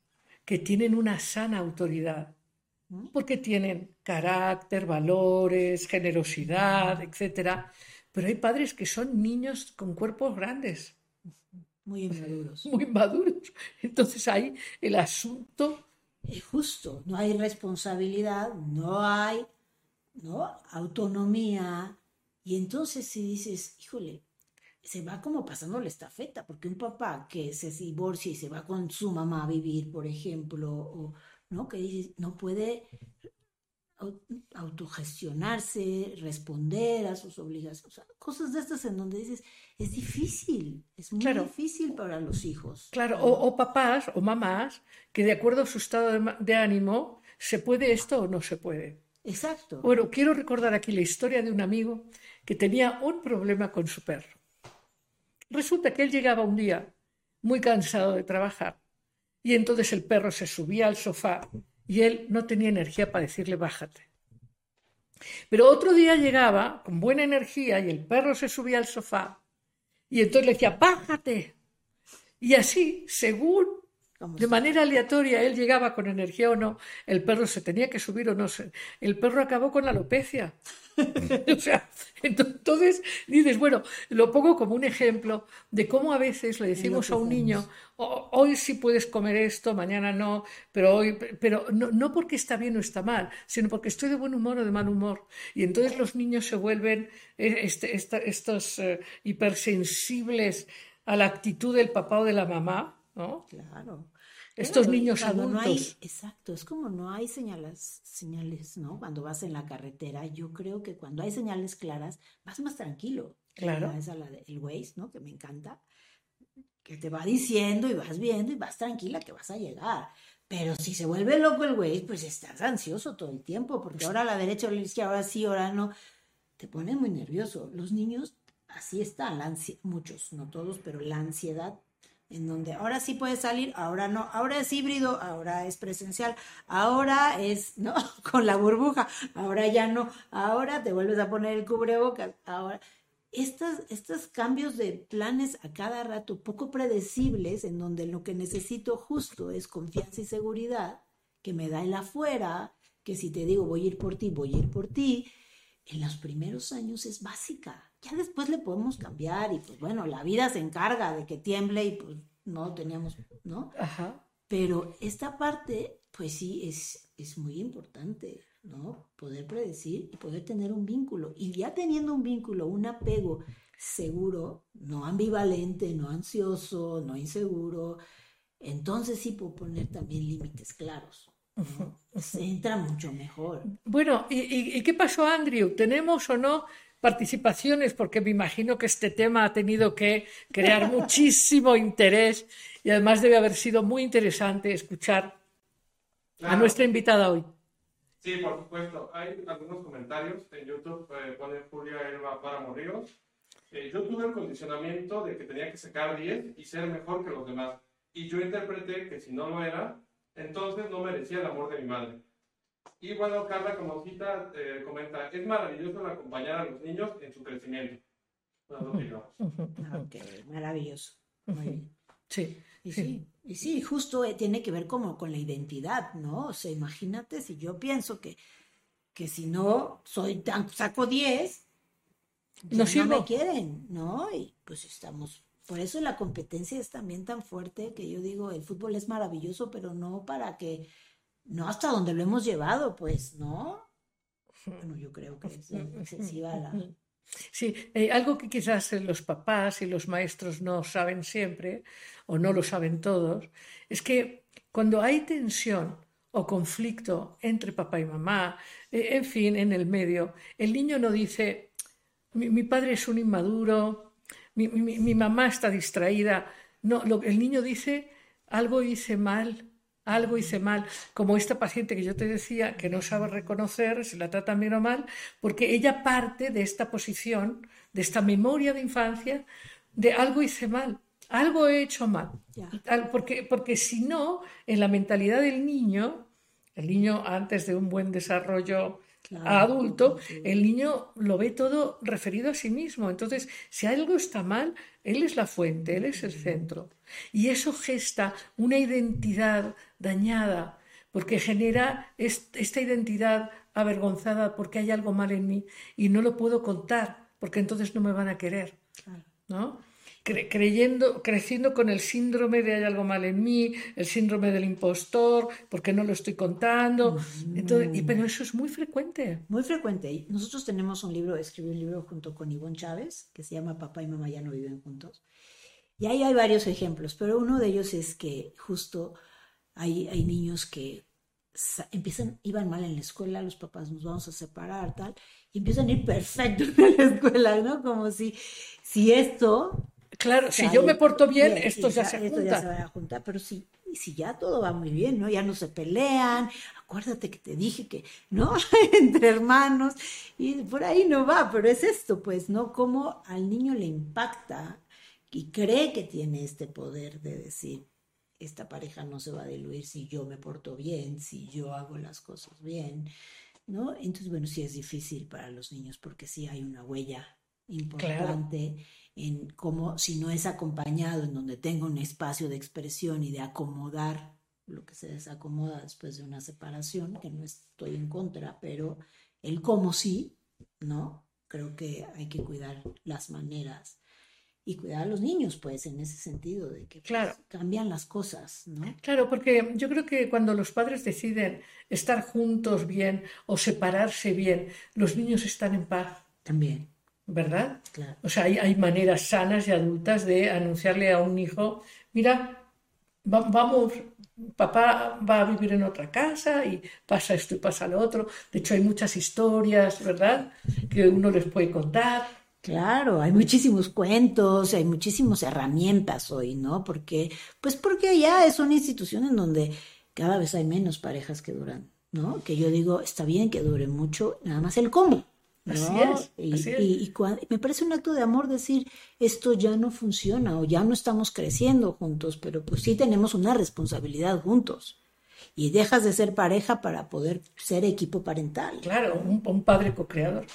que tienen una sana autoridad, ¿no? porque tienen carácter, valores, generosidad, etcétera. Pero hay padres que son niños con cuerpos grandes. Muy inmaduros. Muy inmaduros. Entonces ahí el asunto... Es justo, no hay responsabilidad, no hay ¿no? autonomía. Y entonces si dices, híjole, se va como pasando la estafeta, porque un papá que se divorcia y se va con su mamá a vivir, por ejemplo, o ¿no? que dice, no puede autogestionarse, responder a sus obligaciones, cosas de estas en donde dices, es difícil, es muy difícil para los hijos. Claro, o, papás o mamás que de acuerdo a su estado de, ánimo, ¿se puede esto o no se puede? Exacto. Bueno, quiero recordar aquí la historia de un amigo que tenía un problema con su perro. Resulta que él llegaba un día muy cansado de trabajar y entonces el perro se subía al sofá y él no tenía energía para decirle bájate. Pero otro día llegaba con buena energía y el perro se subía al sofá y entonces le decía bájate. Y así, según de manera aleatoria él llegaba con energía o no, el perro se tenía que subir o no. El perro acabó con la alopecia. o sea, entonces dices, bueno, lo pongo como un ejemplo de cómo a veces le decimos a un niño, hoy sí puedes comer esto, mañana no, pero hoy, pero no, porque está bien o está mal, sino porque estoy de buen humor o de mal humor. Y entonces los niños se vuelven eh, este, estos eh, hipersensibles a la actitud del papá o de la mamá, ¿no? Claro. Estos niños adultos. No hay, exacto, es como no hay señales, señales, ¿no? Cuando vas en la carretera, yo creo que cuando hay señales claras, vas más tranquilo. Claro. Esa la el Waze, ¿no? Que me encanta, que te va diciendo y vas viendo y vas tranquila que vas a llegar. Pero si se vuelve loco el Waze, pues estás ansioso todo el tiempo, porque ahora a la derecha o a la izquierda, ahora sí, ahora no. Te pone muy nervioso. Los niños así están, muchos, no todos, pero la ansiedad en donde ahora sí puedes salir, ahora no, ahora es híbrido, ahora es presencial, ahora es, ¿no? Con la burbuja, ahora ya no, ahora te vuelves a poner el cubrebocas, ahora. Estos, estos cambios de planes a cada rato poco predecibles, en donde lo que necesito justo es confianza y seguridad, que me da el afuera, que si te digo voy a ir por ti, voy a ir por ti, en los primeros años es básica ya después le podemos cambiar y pues bueno, la vida se encarga de que tiemble y pues no teníamos, ¿no? Ajá. Pero esta parte, pues sí, es, es muy importante, ¿no? Poder predecir y poder tener un vínculo. Y ya teniendo un vínculo, un apego seguro, no ambivalente, no ansioso, no inseguro, entonces sí puedo poner también límites claros. Se entra mucho mejor. Bueno, ¿y, ¿y, qué pasó, Andrew? ¿Tenemos o no participaciones, porque me imagino que este tema ha tenido que crear muchísimo interés y además debe haber sido muy interesante escuchar a nuestra invitada hoy. Sí, por supuesto. Hay algunos comentarios en YouTube, eh, pone Julia Elba para Ríos. Eh, yo tuve el condicionamiento de que tenía que sacar 10 y ser mejor que los demás. Y yo interpreté que si no lo era, entonces no merecía el amor de mi madre. Y bueno, Carla como cita eh, comenta, es maravilloso acompañar a los niños en su crecimiento. Ok, maravilloso. Sí. Y sí. y sí, justo eh, tiene que ver como con la identidad, ¿no? O sea, imagínate si yo pienso que, que si no soy tan, saco 10, no, no me quieren, ¿no? Y pues estamos, por eso la competencia es también tan fuerte que yo digo, el fútbol es maravilloso, pero no para que no hasta donde lo hemos llevado, pues, ¿no? Bueno, yo creo que es excesiva la... Sí, eh, algo que quizás los papás y los maestros no saben siempre, o no lo saben todos, es que cuando hay tensión o conflicto entre papá y mamá, eh, en fin, en el medio, el niño no dice, mi, padre es un inmaduro, mi, mi, mamá está distraída. No, lo, el niño dice, algo hice mal, algo hice mal, como esta paciente que yo te decía, que no sabe reconocer si la tratan bien o mal, porque ella parte de esta posición, de esta memoria de infancia, de algo hice mal, algo he hecho mal. Porque, porque si no, en la mentalidad del niño, el niño antes de un buen desarrollo adulto, el niño lo ve todo referido a sí mismo. Entonces, si algo está mal, él es la fuente, él es el centro. Y eso gesta una identidad dañada, porque genera esta identidad avergonzada porque hay algo mal en mí y no lo puedo contar, porque entonces no me van a querer. ¿no? creyendo, creciendo con el síndrome de hay algo mal en mí, el síndrome del impostor, porque no lo estoy contando. Entonces, y, pero eso es muy frecuente. Muy frecuente. Nosotros tenemos un libro, escribí un libro junto con Ivonne Chávez, que se llama Papá y Mamá ya no viven juntos. Y ahí hay varios ejemplos, pero uno de ellos es que justo hay, hay niños que empiezan, iban mal en la escuela, los papás nos vamos a separar, tal, y empiezan a ir perfecto en la escuela, ¿no? Como si, si esto Claro, si yo me porto bien, esto ya, se esto ya se va a juntar, pero si, si ya todo va muy bien, ¿no? Ya no se pelean, acuérdate que te dije que, ¿no? Entre hermanos, y por ahí no va, pero es esto, pues, ¿no? Cómo al niño le impacta y cree que tiene este poder de decir, esta pareja no se va a diluir si yo me porto bien, si yo hago las cosas bien, ¿no? Entonces, bueno, sí es difícil para los niños porque sí hay una huella importante en cómo si no es acompañado, en donde tengo un espacio de expresión y de acomodar lo que se desacomoda después de una separación, que no estoy en contra, pero el cómo sí, ¿no? Creo que hay que cuidar las maneras y cuidar a los niños, pues, en ese sentido, de que pues, cambian las cosas, ¿no? Claro, porque yo creo que cuando los padres deciden estar juntos bien o separarse bien, los niños están en paz. También. ¿verdad? O sea, hay, maneras sanas y adultas de anunciarle a un hijo, mira, vamos, papá va a vivir en otra casa y pasa esto y pasa lo otro. De hecho, hay muchas historias, ¿verdad? Que uno les puede contar. Claro, hay muchísimos cuentos, hay muchísimas herramientas hoy, ¿no? Porque, pues porque ya es una institución en donde cada vez hay menos parejas que duran, ¿no? Que yo digo, está bien que dure mucho, nada más el cómo. Así es. Y, me parece un acto de amor decir, esto ya no funciona o ya no estamos creciendo juntos, pero pues sí tenemos una responsabilidad juntos. Y dejas de ser pareja para poder ser equipo parental. Claro, un, padre co-creador.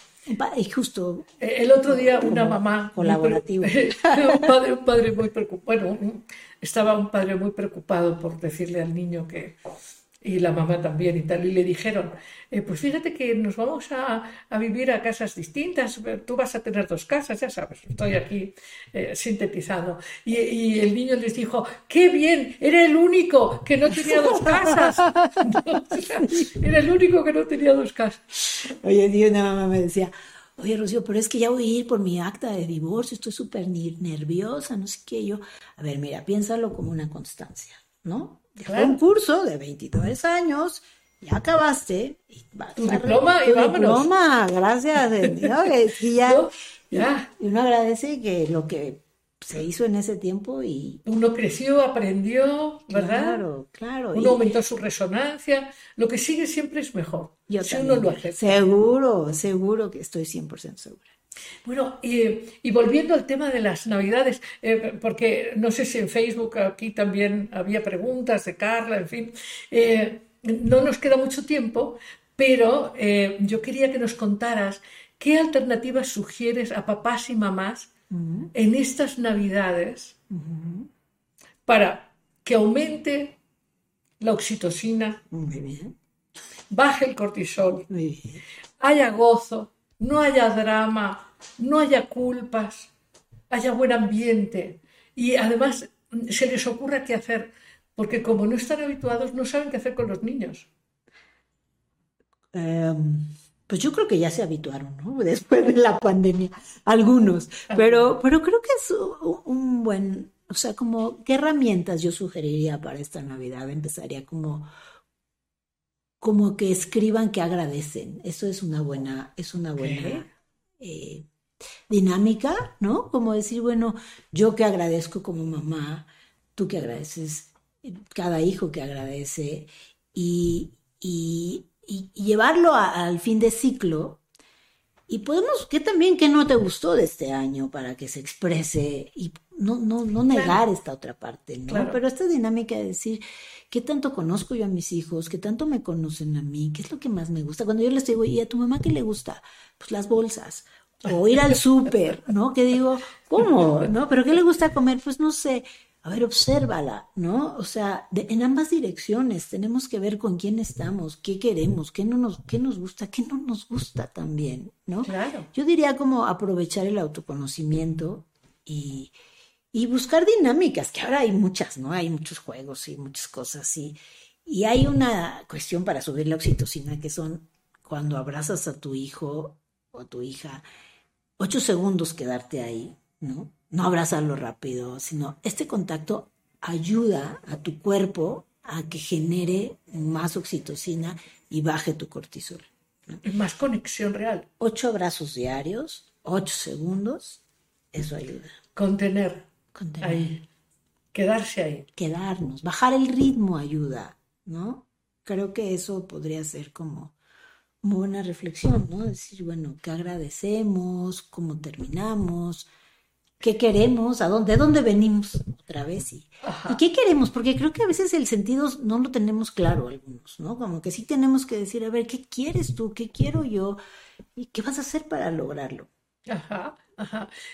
Y justo. E, el otro día una mamá. Colaborativo. un, padre, un padre muy preocupado. Bueno, estaba un padre muy preocupado por decirle al niño que, y la mamá también y tal, y le dijeron, eh, pues fíjate que nos vamos a, a, vivir a casas distintas, tú vas a tener dos casas, ya sabes, estoy aquí eh, sintetizando. Y, y, el niño les dijo, qué bien, era el único que no tenía dos casas. era el único que no tenía dos casas. Oye, Dios, una mamá me decía, oye, Rocío, pero es que ya voy a ir por mi acta de divorcio, estoy súper nerviosa, no sé qué. Yo, a ver, mira, piénsalo como una constancia, ¿no? Un curso de 23 años, ya acabaste. Y tu diploma y vámonos. diploma, gracias. y, ya, Y uno agradece que lo que se hizo en ese tiempo y... Uno creció, aprendió, ¿verdad? Claro, claro. Uno aumentó su resonancia. Lo que sigue siempre es mejor. Yo si uno lo hace. Seguro, seguro que estoy 100% segura. Bueno, y, volviendo al tema de las navidades, eh, porque no sé si en Facebook aquí también había preguntas de Carla, en fin, eh, no nos queda mucho tiempo, pero eh, yo quería que nos contaras qué alternativas sugieres a papás y mamás en estas navidades para que aumente la oxitocina, baje el cortisol, haya gozo, no haya drama, no haya culpas, haya buen ambiente y además se les ocurra qué hacer, porque como no están habituados no saben qué hacer con los niños. Em, pues yo creo que ya se habituaron, ¿no? Después de la pandemia, algunos, pero, pero creo que es un buen, o sea, como, ¿qué herramientas yo sugeriría para esta Navidad? Empezaría como como que escriban que agradecen. Eso es una buena, es una buena eh, dinámica, ¿no? Como decir, bueno, yo que agradezco como mamá, tú que agradeces, cada hijo que agradece, y, y, llevarlo al fin de ciclo. Y podemos, que también que no te gustó de este año para que se exprese y no, no, no negar esta otra parte, ¿no? Pero esta dinámica de decir, ¿Qué tanto conozco yo a mis hijos? ¿Qué tanto me conocen a mí? ¿Qué es lo que más me gusta? Cuando yo les digo, ¿y a tu mamá qué le gusta? Pues las bolsas. O ir al súper, ¿no? Que digo, ¿cómo? ¿No? ¿Pero qué le gusta comer? Pues no sé. A ver, obsérvala, ¿no? O sea, en ambas direcciones tenemos que ver con quién estamos, qué queremos, qué no nos, qué nos gusta, qué no nos gusta también, ¿no? Claro. Yo diría como aprovechar el autoconocimiento y, y buscar dinámicas, que ahora hay muchas, ¿no? Hay muchos juegos y muchas cosas. Y, y hay una cuestión para subir la oxitocina, que son cuando abrazas a tu hijo o a tu hija, ocho segundos quedarte ahí, ¿no? No abrazarlo rápido, sino este contacto ayuda a tu cuerpo a que genere más oxitocina y baje tu cortisol. Más conexión real. Ocho abrazos diarios, ocho segundos, eso ayuda. Contener. Contener. Ahí. Quedarse ahí. Quedarnos. Bajar el ritmo ayuda, ¿no? Creo que eso podría ser como una buena reflexión, ¿no? Decir, bueno, ¿qué agradecemos? ¿Cómo terminamos? ¿Qué queremos? ¿A dónde, ¿De dónde venimos? Otra vez. ¿Y, ¿Y qué queremos? Porque creo que a veces el sentido no lo tenemos claro algunos, ¿no? Como que sí tenemos que decir, a ver, ¿qué quieres tú? ¿Qué quiero yo? ¿Y qué vas a hacer para lograrlo? Ajá,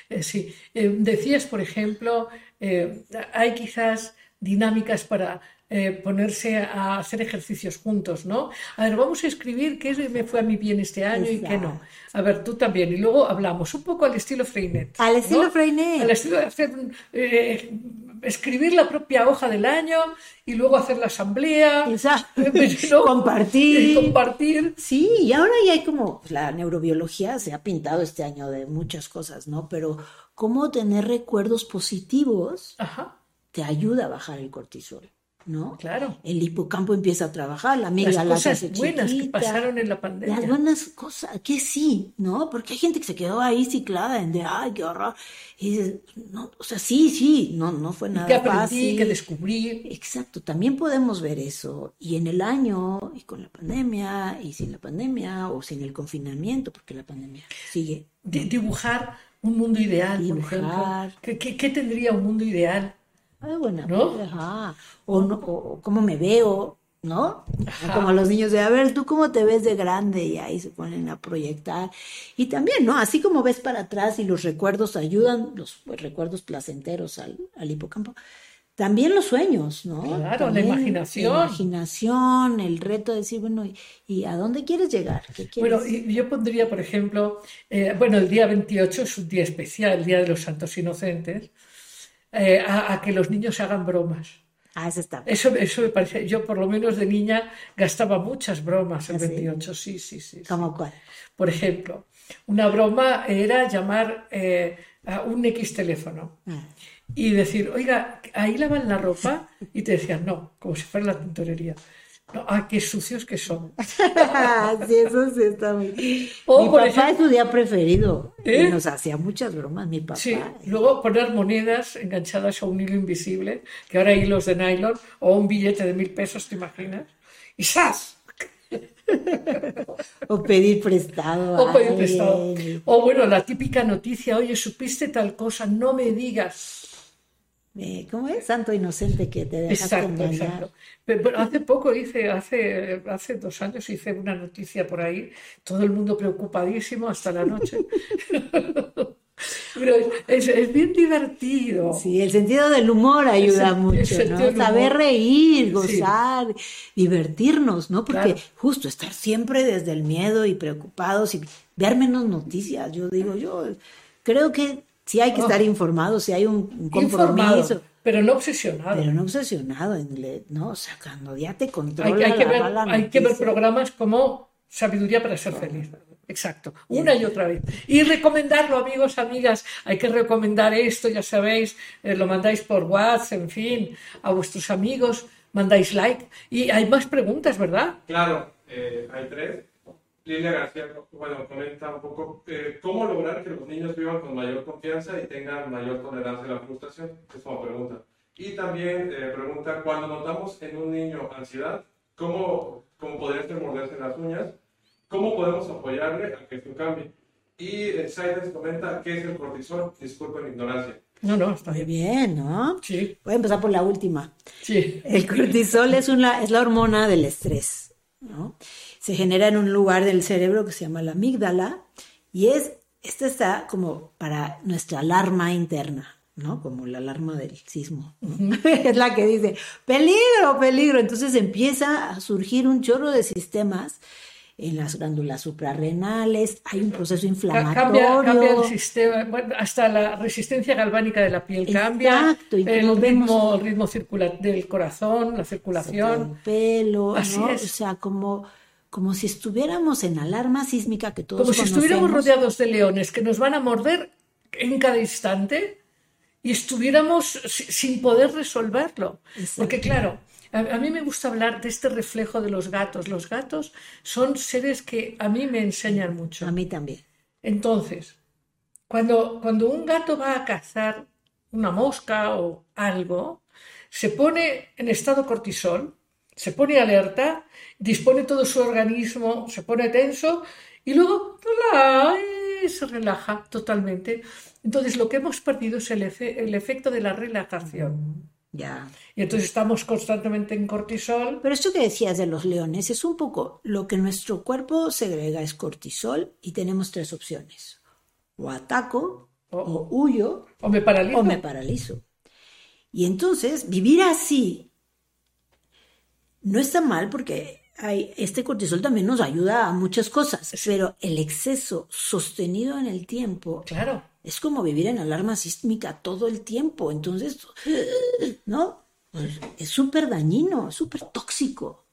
Eh, sí. Eh, decías, por ejemplo, eh, hay quizás dinámicas para eh, ponerse a hacer ejercicios juntos, ¿no? A ver, vamos a escribir qué me fue a mí bien este año y qué no. A ver, tú también. Y luego hablamos un poco al estilo Freinet. Al estilo ¿no? Freinet. Al estilo de hacer, eh, escribir la propia hoja del año y luego hacer la asamblea. Exacto. ¿no? Compartir. Y compartir. Sí, y ahora ya hay como, pues, la neurobiología se ha pintado este año de muchas cosas, ¿no? Pero cómo tener recuerdos positivos Ajá. te ayuda a bajar el cortisol. ¿No? Claro. El hipocampo empieza a trabajar, la amígdala Las cosas se buenas que pasaron en la pandemia. Las buenas cosas, que sí, ¿no? Porque hay gente que se quedó ahí ciclada en de, ay, qué horror. Y dices, no, o sea, sí, sí, no, no fue nada que aprendí, fácil. que descubrí. Exacto, también podemos ver eso. Y en el año, y con la pandemia, y sin la pandemia, o sin el confinamiento, porque la pandemia sigue. Di- dibujar un mundo ideal, por Dibujar. ejemplo. ¿Qué, qué, qué tendría un mundo ideal? Ah, bueno, ¿No? pues, ajá. O, no, o, cómo me veo, ¿no? Ajá. Como los niños de, a ver, ¿tú cómo te ves de grande? Y ahí se ponen a proyectar. Y también, ¿no? Así como ves para atrás y los recuerdos ayudan, los recuerdos placenteros al, al hipocampo, también los sueños, ¿no? Claro, la También imaginación. La imaginación, el reto de decir, bueno, ¿y, y a dónde quieres llegar? ¿Qué quieres? Bueno, y yo pondría, por ejemplo, eh, bueno, el día 28 es un día especial, el Día de los Santos Inocentes, eh, a, a que los niños hagan bromas. Ah, eso está. Eso, eso me parece, yo por lo menos de niña gastaba muchas bromas el ¿Ah, sí? 28, sí, sí, sí. sí. ¿Cómo cuál? Por ejemplo, una broma era llamar eh, a un X teléfono Ah. y decir, oiga, ahí lavan la ropa y te decían, no, como si fuera la tintorería. No, ah, qué sucios que son. sí, eso sí está muy. Mi papá ejemplo- es su día preferido. ¿Eh? Y nos hacía muchas bromas, mi papá. Sí, luego poner monedas enganchadas a un hilo invisible, que ahora hay hilos de nylon, o un billete de mil pesos, ¿te imaginas? Y ¡zas! O pedir prestado. O pedir prestado. O bueno, la típica noticia, oye, supiste tal cosa, no me digas. Eh, ¿Cómo es? Santo inocente que te dejaste Exacto, engañar. exacto. Pero, pero hace poco hice, hace, hace dos años hice una noticia por ahí, todo el mundo preocupadísimo hasta la noche. Pero es, es bien divertido. Sí, el sentido del humor ayuda El mucho, ¿no? Saber reír, gozar, divertirnos, ¿no? Porque Claro. justo estar siempre desde el miedo y preocupados y ver menos noticias, yo digo, yo creo que sí hay que estar informado, sí hay un, un Informado, compromiso. pero no obsesionado. Pero no obsesionado, en le- ¿no? O sea, cuando ya te Hay, controla hay que la ver, mala hay que ver noticia. programas como Sabiduría para ser feliz. Exacto, una y otra vez. Y recomendarlo, amigos, amigas. Hay que recomendar esto, ya sabéis, eh, lo mandáis por WhatsApp, en fin, a vuestros amigos, mandáis like. Y hay más preguntas, ¿verdad? Claro, eh, hay tres. Lilia García, bueno, comenta un poco eh, cómo lograr que los niños vivan con mayor confianza y tengan mayor tolerancia a la frustración. Es como pregunta. Y también eh, pregunta, cuando notamos en un niño ansiedad, ¿cómo, cómo podría ser morderse las uñas? ¿Cómo podemos apoyarle a que esto cambie? Y eh, Saides comenta, ¿qué es el cortisol? Disculpen mi ignorancia. No, no, está Muy bien. bien, ¿no? Sí, Voy a empezar por la última. sí. El cortisol es, una, es la hormona del estrés, ¿no? Se genera en un lugar del cerebro que se llama la amígdala y es, esta está como para nuestra alarma interna, ¿no? Como la alarma del sismo. ¿no? es la que dice, peligro, peligro. Entonces empieza a surgir un chorro de sistemas en las glándulas suprarrenales, hay un proceso inflamatorio. Cambia, cambia el sistema, bueno, hasta la resistencia galvánica de la piel cambia, Exacto, y el vemos- ritmo, el ritmo circula- del corazón, la circulación. el pelo, Así ¿no? es. O sea, como, como si estuviéramos en alarma sísmica que todos Como si estuviéramos rodeados de leones que nos van a morder en cada instante y estuviéramos si- sin poder resolverlo. Porque claro, a, a mí me gusta hablar de este reflejo de los gatos. Los gatos son seres que a mí me enseñan mucho. A mí también. Entonces, cuando, cuando un gato va a cazar una mosca o algo, se pone en estado cortisol, se pone alerta, dispone todo su organismo, se pone tenso y luego y se relaja totalmente. Entonces, lo que hemos perdido es el, efe- el efecto de la relajación. Ya. Y entonces estamos constantemente en cortisol. Pero esto que decías de los leones es un poco lo que nuestro cuerpo segrega es cortisol y tenemos tres opciones. O ataco, O- o huyo, O me paralizo. o me paralizo. Y entonces vivir así no está mal porque hay, este cortisol también nos ayuda a muchas cosas, pero el exceso sostenido en el tiempo Claro. es como vivir en alarma sísmica todo el tiempo. Entonces, ¿no? Pues, es súper dañino, súper tóxico.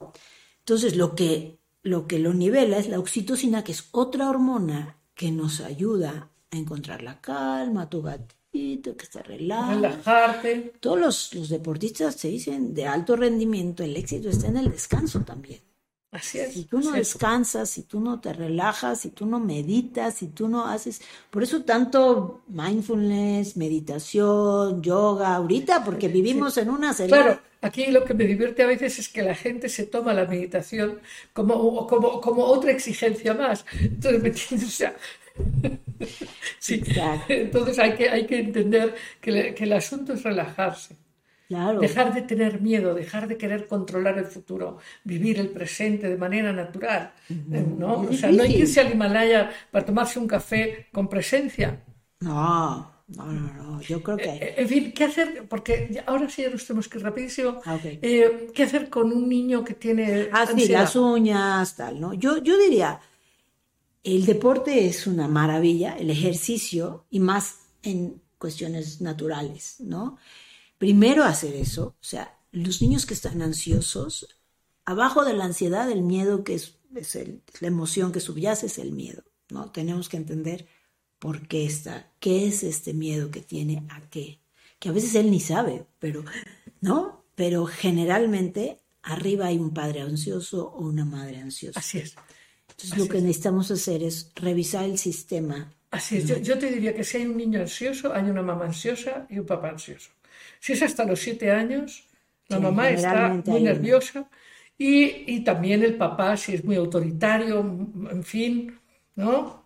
Entonces, lo que, lo que lo nivela es la oxitocina, que es otra hormona que nos ayuda a encontrar la calma, tu gatito, que se relaja. Relajarte. Todos los, los deportistas se dicen de alto rendimiento, el éxito está en el descanso también. Así es. Si tú no descansas, si tú no te relajas, si tú no meditas, si tú no haces, por eso tanto mindfulness, meditación, yoga, ahorita, porque vivimos en una serie. Claro, aquí lo que me divierte a veces es que la gente se toma la meditación como, como, como otra exigencia más. Entonces, ¿me entiendes? O sea, sí. Exacto. Entonces hay que, hay que entender que, le- que el asunto es relajarse, Claro, dejar de tener miedo, dejar de querer controlar el futuro, vivir el presente de manera natural, ¿no? O sea, no hay que irse al Himalaya para tomarse un café con presencia. no, no, no, no, yo creo que Eh, En fin, ¿qué hacer? Porque ahora sí ya nos tenemos que ir rapidísimo. Ah, ok. Eh, ¿Qué hacer con un niño que tiene Ah, sí, las uñas, tal, ¿no? Yo, yo diría, el deporte es una maravilla, el ejercicio, y más en cuestiones naturales, ¿no? Primero hacer eso, o sea, los niños que están ansiosos, abajo de la ansiedad, el miedo que es, la emoción que subyace es el miedo, ¿no? Tenemos que entender por qué está, qué es este miedo que tiene a qué, que a veces él ni sabe, pero, ¿no? Pero generalmente arriba hay un padre ansioso o una madre ansiosa. Así es. Entonces lo que necesitamos hacer es revisar el sistema. Así es. Yo, yo te diría que si hay un niño ansioso, hay una mamá ansiosa y un papá ansioso. Si es hasta los siete años, la Sí, mamá está muy nerviosa y, y también el papá, si es muy autoritario, en fin, ¿no?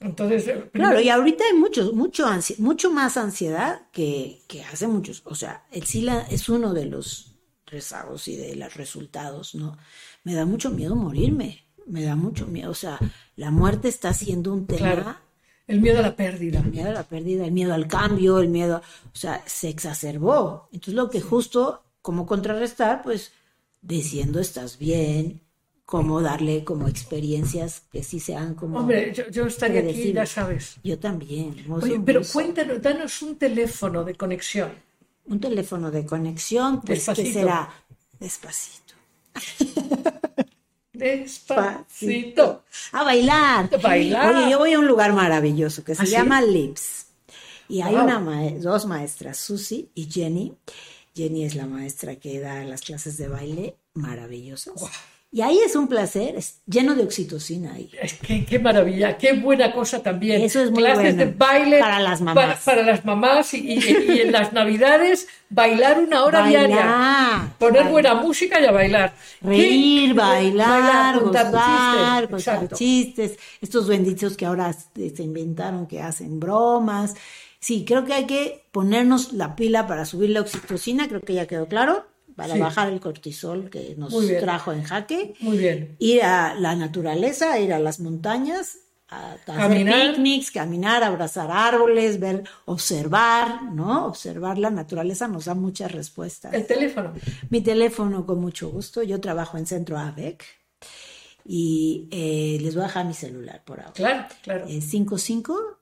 Entonces, eh, Claro, y ahorita hay mucho, mucho, ansi- mucho más ansiedad que, que hace muchos. O sea, el SILA es uno de los rezagos y de los resultados, ¿no? Me da mucho miedo morirme, me da mucho miedo. O sea, la muerte está siendo un tema, Claro. el miedo a la pérdida. el miedo a la pérdida, el miedo al cambio, el miedo, o sea, se exacerbó. Entonces lo que justo, como contrarrestar, pues diciendo estás bien, cómo darle como experiencias que sí sean como... Hombre, yo, yo estaría aquí, ya sabes. Yo también. Oye, pero cuéntanos, danos un teléfono de conexión. Un teléfono de conexión, pues que Despacito. será despacito. Despacito. A bailar. Bailar. Oye, yo voy a un lugar maravilloso que se ¿Ah, sí? llama Lips. Y hay Wow. una dos maestras, Susi y Jenny. Jenny es la maestra que da las clases de baile maravillosas. Y ahí es un placer, es lleno de oxitocina ahí. Es que, qué maravilla, qué buena cosa también. Eso es muy Clases bueno. de baile Para las mamás. Para, para las mamás y, y- y en las navidades bailar una hora Bailar, diaria. Poner bailar. buena música y a bailar. Reír, ¿Qué? bailar, contar gozar, chistes. contar Exacto. chistes, estos benditos que ahora se inventaron que hacen bromas. Sí, creo que hay que ponernos la pila para subir la oxitocina, creo que ya quedó claro, para Sí. bajar el cortisol que nos trajo en jaque. Muy bien. Ir a la naturaleza, ir a las montañas, a, a hacer Caminar. picnics, caminar, abrazar árboles, ver, observar, ¿no? Observar la naturaleza nos da muchas respuestas. El teléfono. Mi teléfono con mucho gusto. Yo trabajo en Centro ABEC Y eh, les voy a dejar mi celular por ahora. Claro, claro. Eh, 55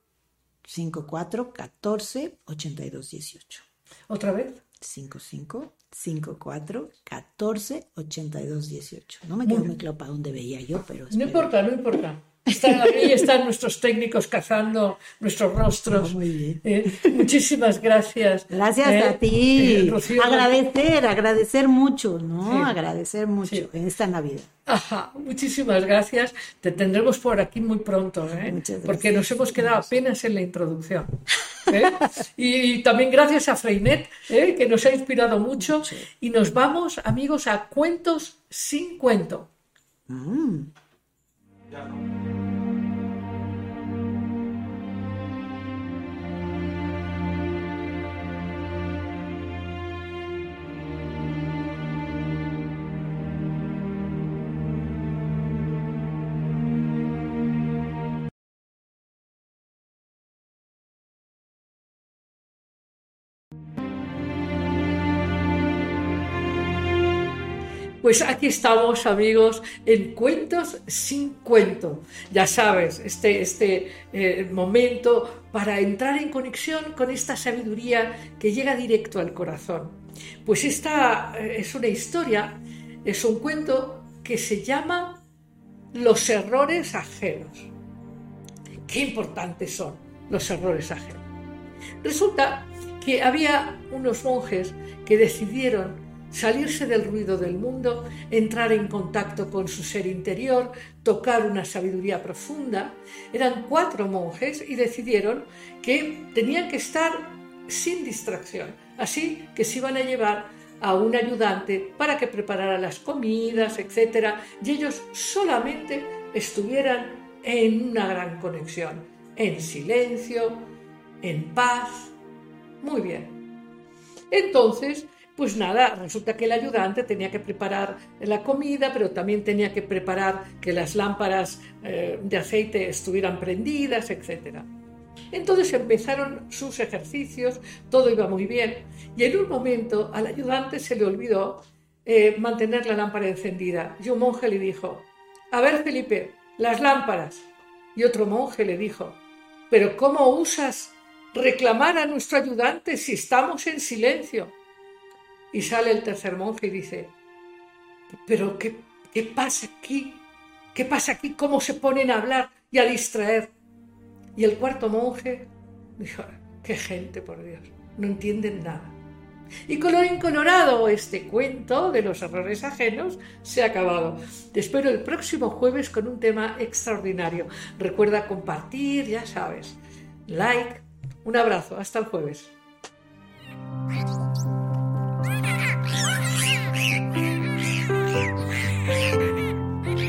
54 14 82 18. ¿Otra vez? 55 54 14 82 18. No me quedo muy claro para dónde veía yo, pero. No espero- importa, no importa. Están ahí, están nuestros técnicos cazando nuestros rostros. Muy bien. Eh, muchísimas gracias. Gracias Eh, a ti. eh, Rocío. agradecer, agradecer mucho, ¿no? Sí. Agradecer mucho Sí. en esta Navidad. Ajá, muchísimas gracias. Te tendremos por aquí muy pronto, ¿eh? Muchas gracias. porque nos hemos quedado apenas en la introducción. ¿eh? Y, también gracias a Freinet, ¿eh? que nos ha inspirado mucho. Y nos vamos, amigos, a cuentos sin cuento. Mm. Ya Pues aquí estamos, amigos, en Cuentos sin cuento. Ya sabes, este, este eh, momento para entrar en conexión con esta sabiduría que llega directo al corazón. Pues esta eh, es una historia, es un cuento que se llama Los errores ajenos. Qué importantes son los errores ajenos. Resulta que había unos monjes que decidieron salirse del ruido del mundo, entrar en contacto con su ser interior, tocar una sabiduría profunda. Eran cuatro monjes y decidieron que tenían que estar sin distracción, así que se iban a llevar a un ayudante para que preparara las comidas, etc. Y ellos solamente estuvieran en una gran conexión, en silencio, en paz. Muy bien. Entonces, pues nada, resulta que el ayudante tenía que preparar la comida, pero también tenía que preparar que las lámparas eh, de aceite estuvieran prendidas, etc. Entonces empezaron sus ejercicios, todo iba muy bien, y en un momento al ayudante se le olvidó eh, mantener la lámpara encendida, y un monje le dijo, a ver Felipe, las lámparas. Y otro monje le dijo, pero ¿cómo usas reclamar a nuestro ayudante si estamos en silencio? Y sale el tercer monje y dice, pero ¿qué, qué pasa aquí? ¿Qué pasa aquí? ¿Cómo se ponen a hablar y a distraer? Y el cuarto monje dijo, qué gente, por Dios, no entienden nada. Y colorín colorado, este cuento de los errores ajenos se ha acabado. Te espero el próximo jueves con un tema extraordinario. Recuerda compartir, ya sabes. Like. Un abrazo. Hasta el jueves. Thank you.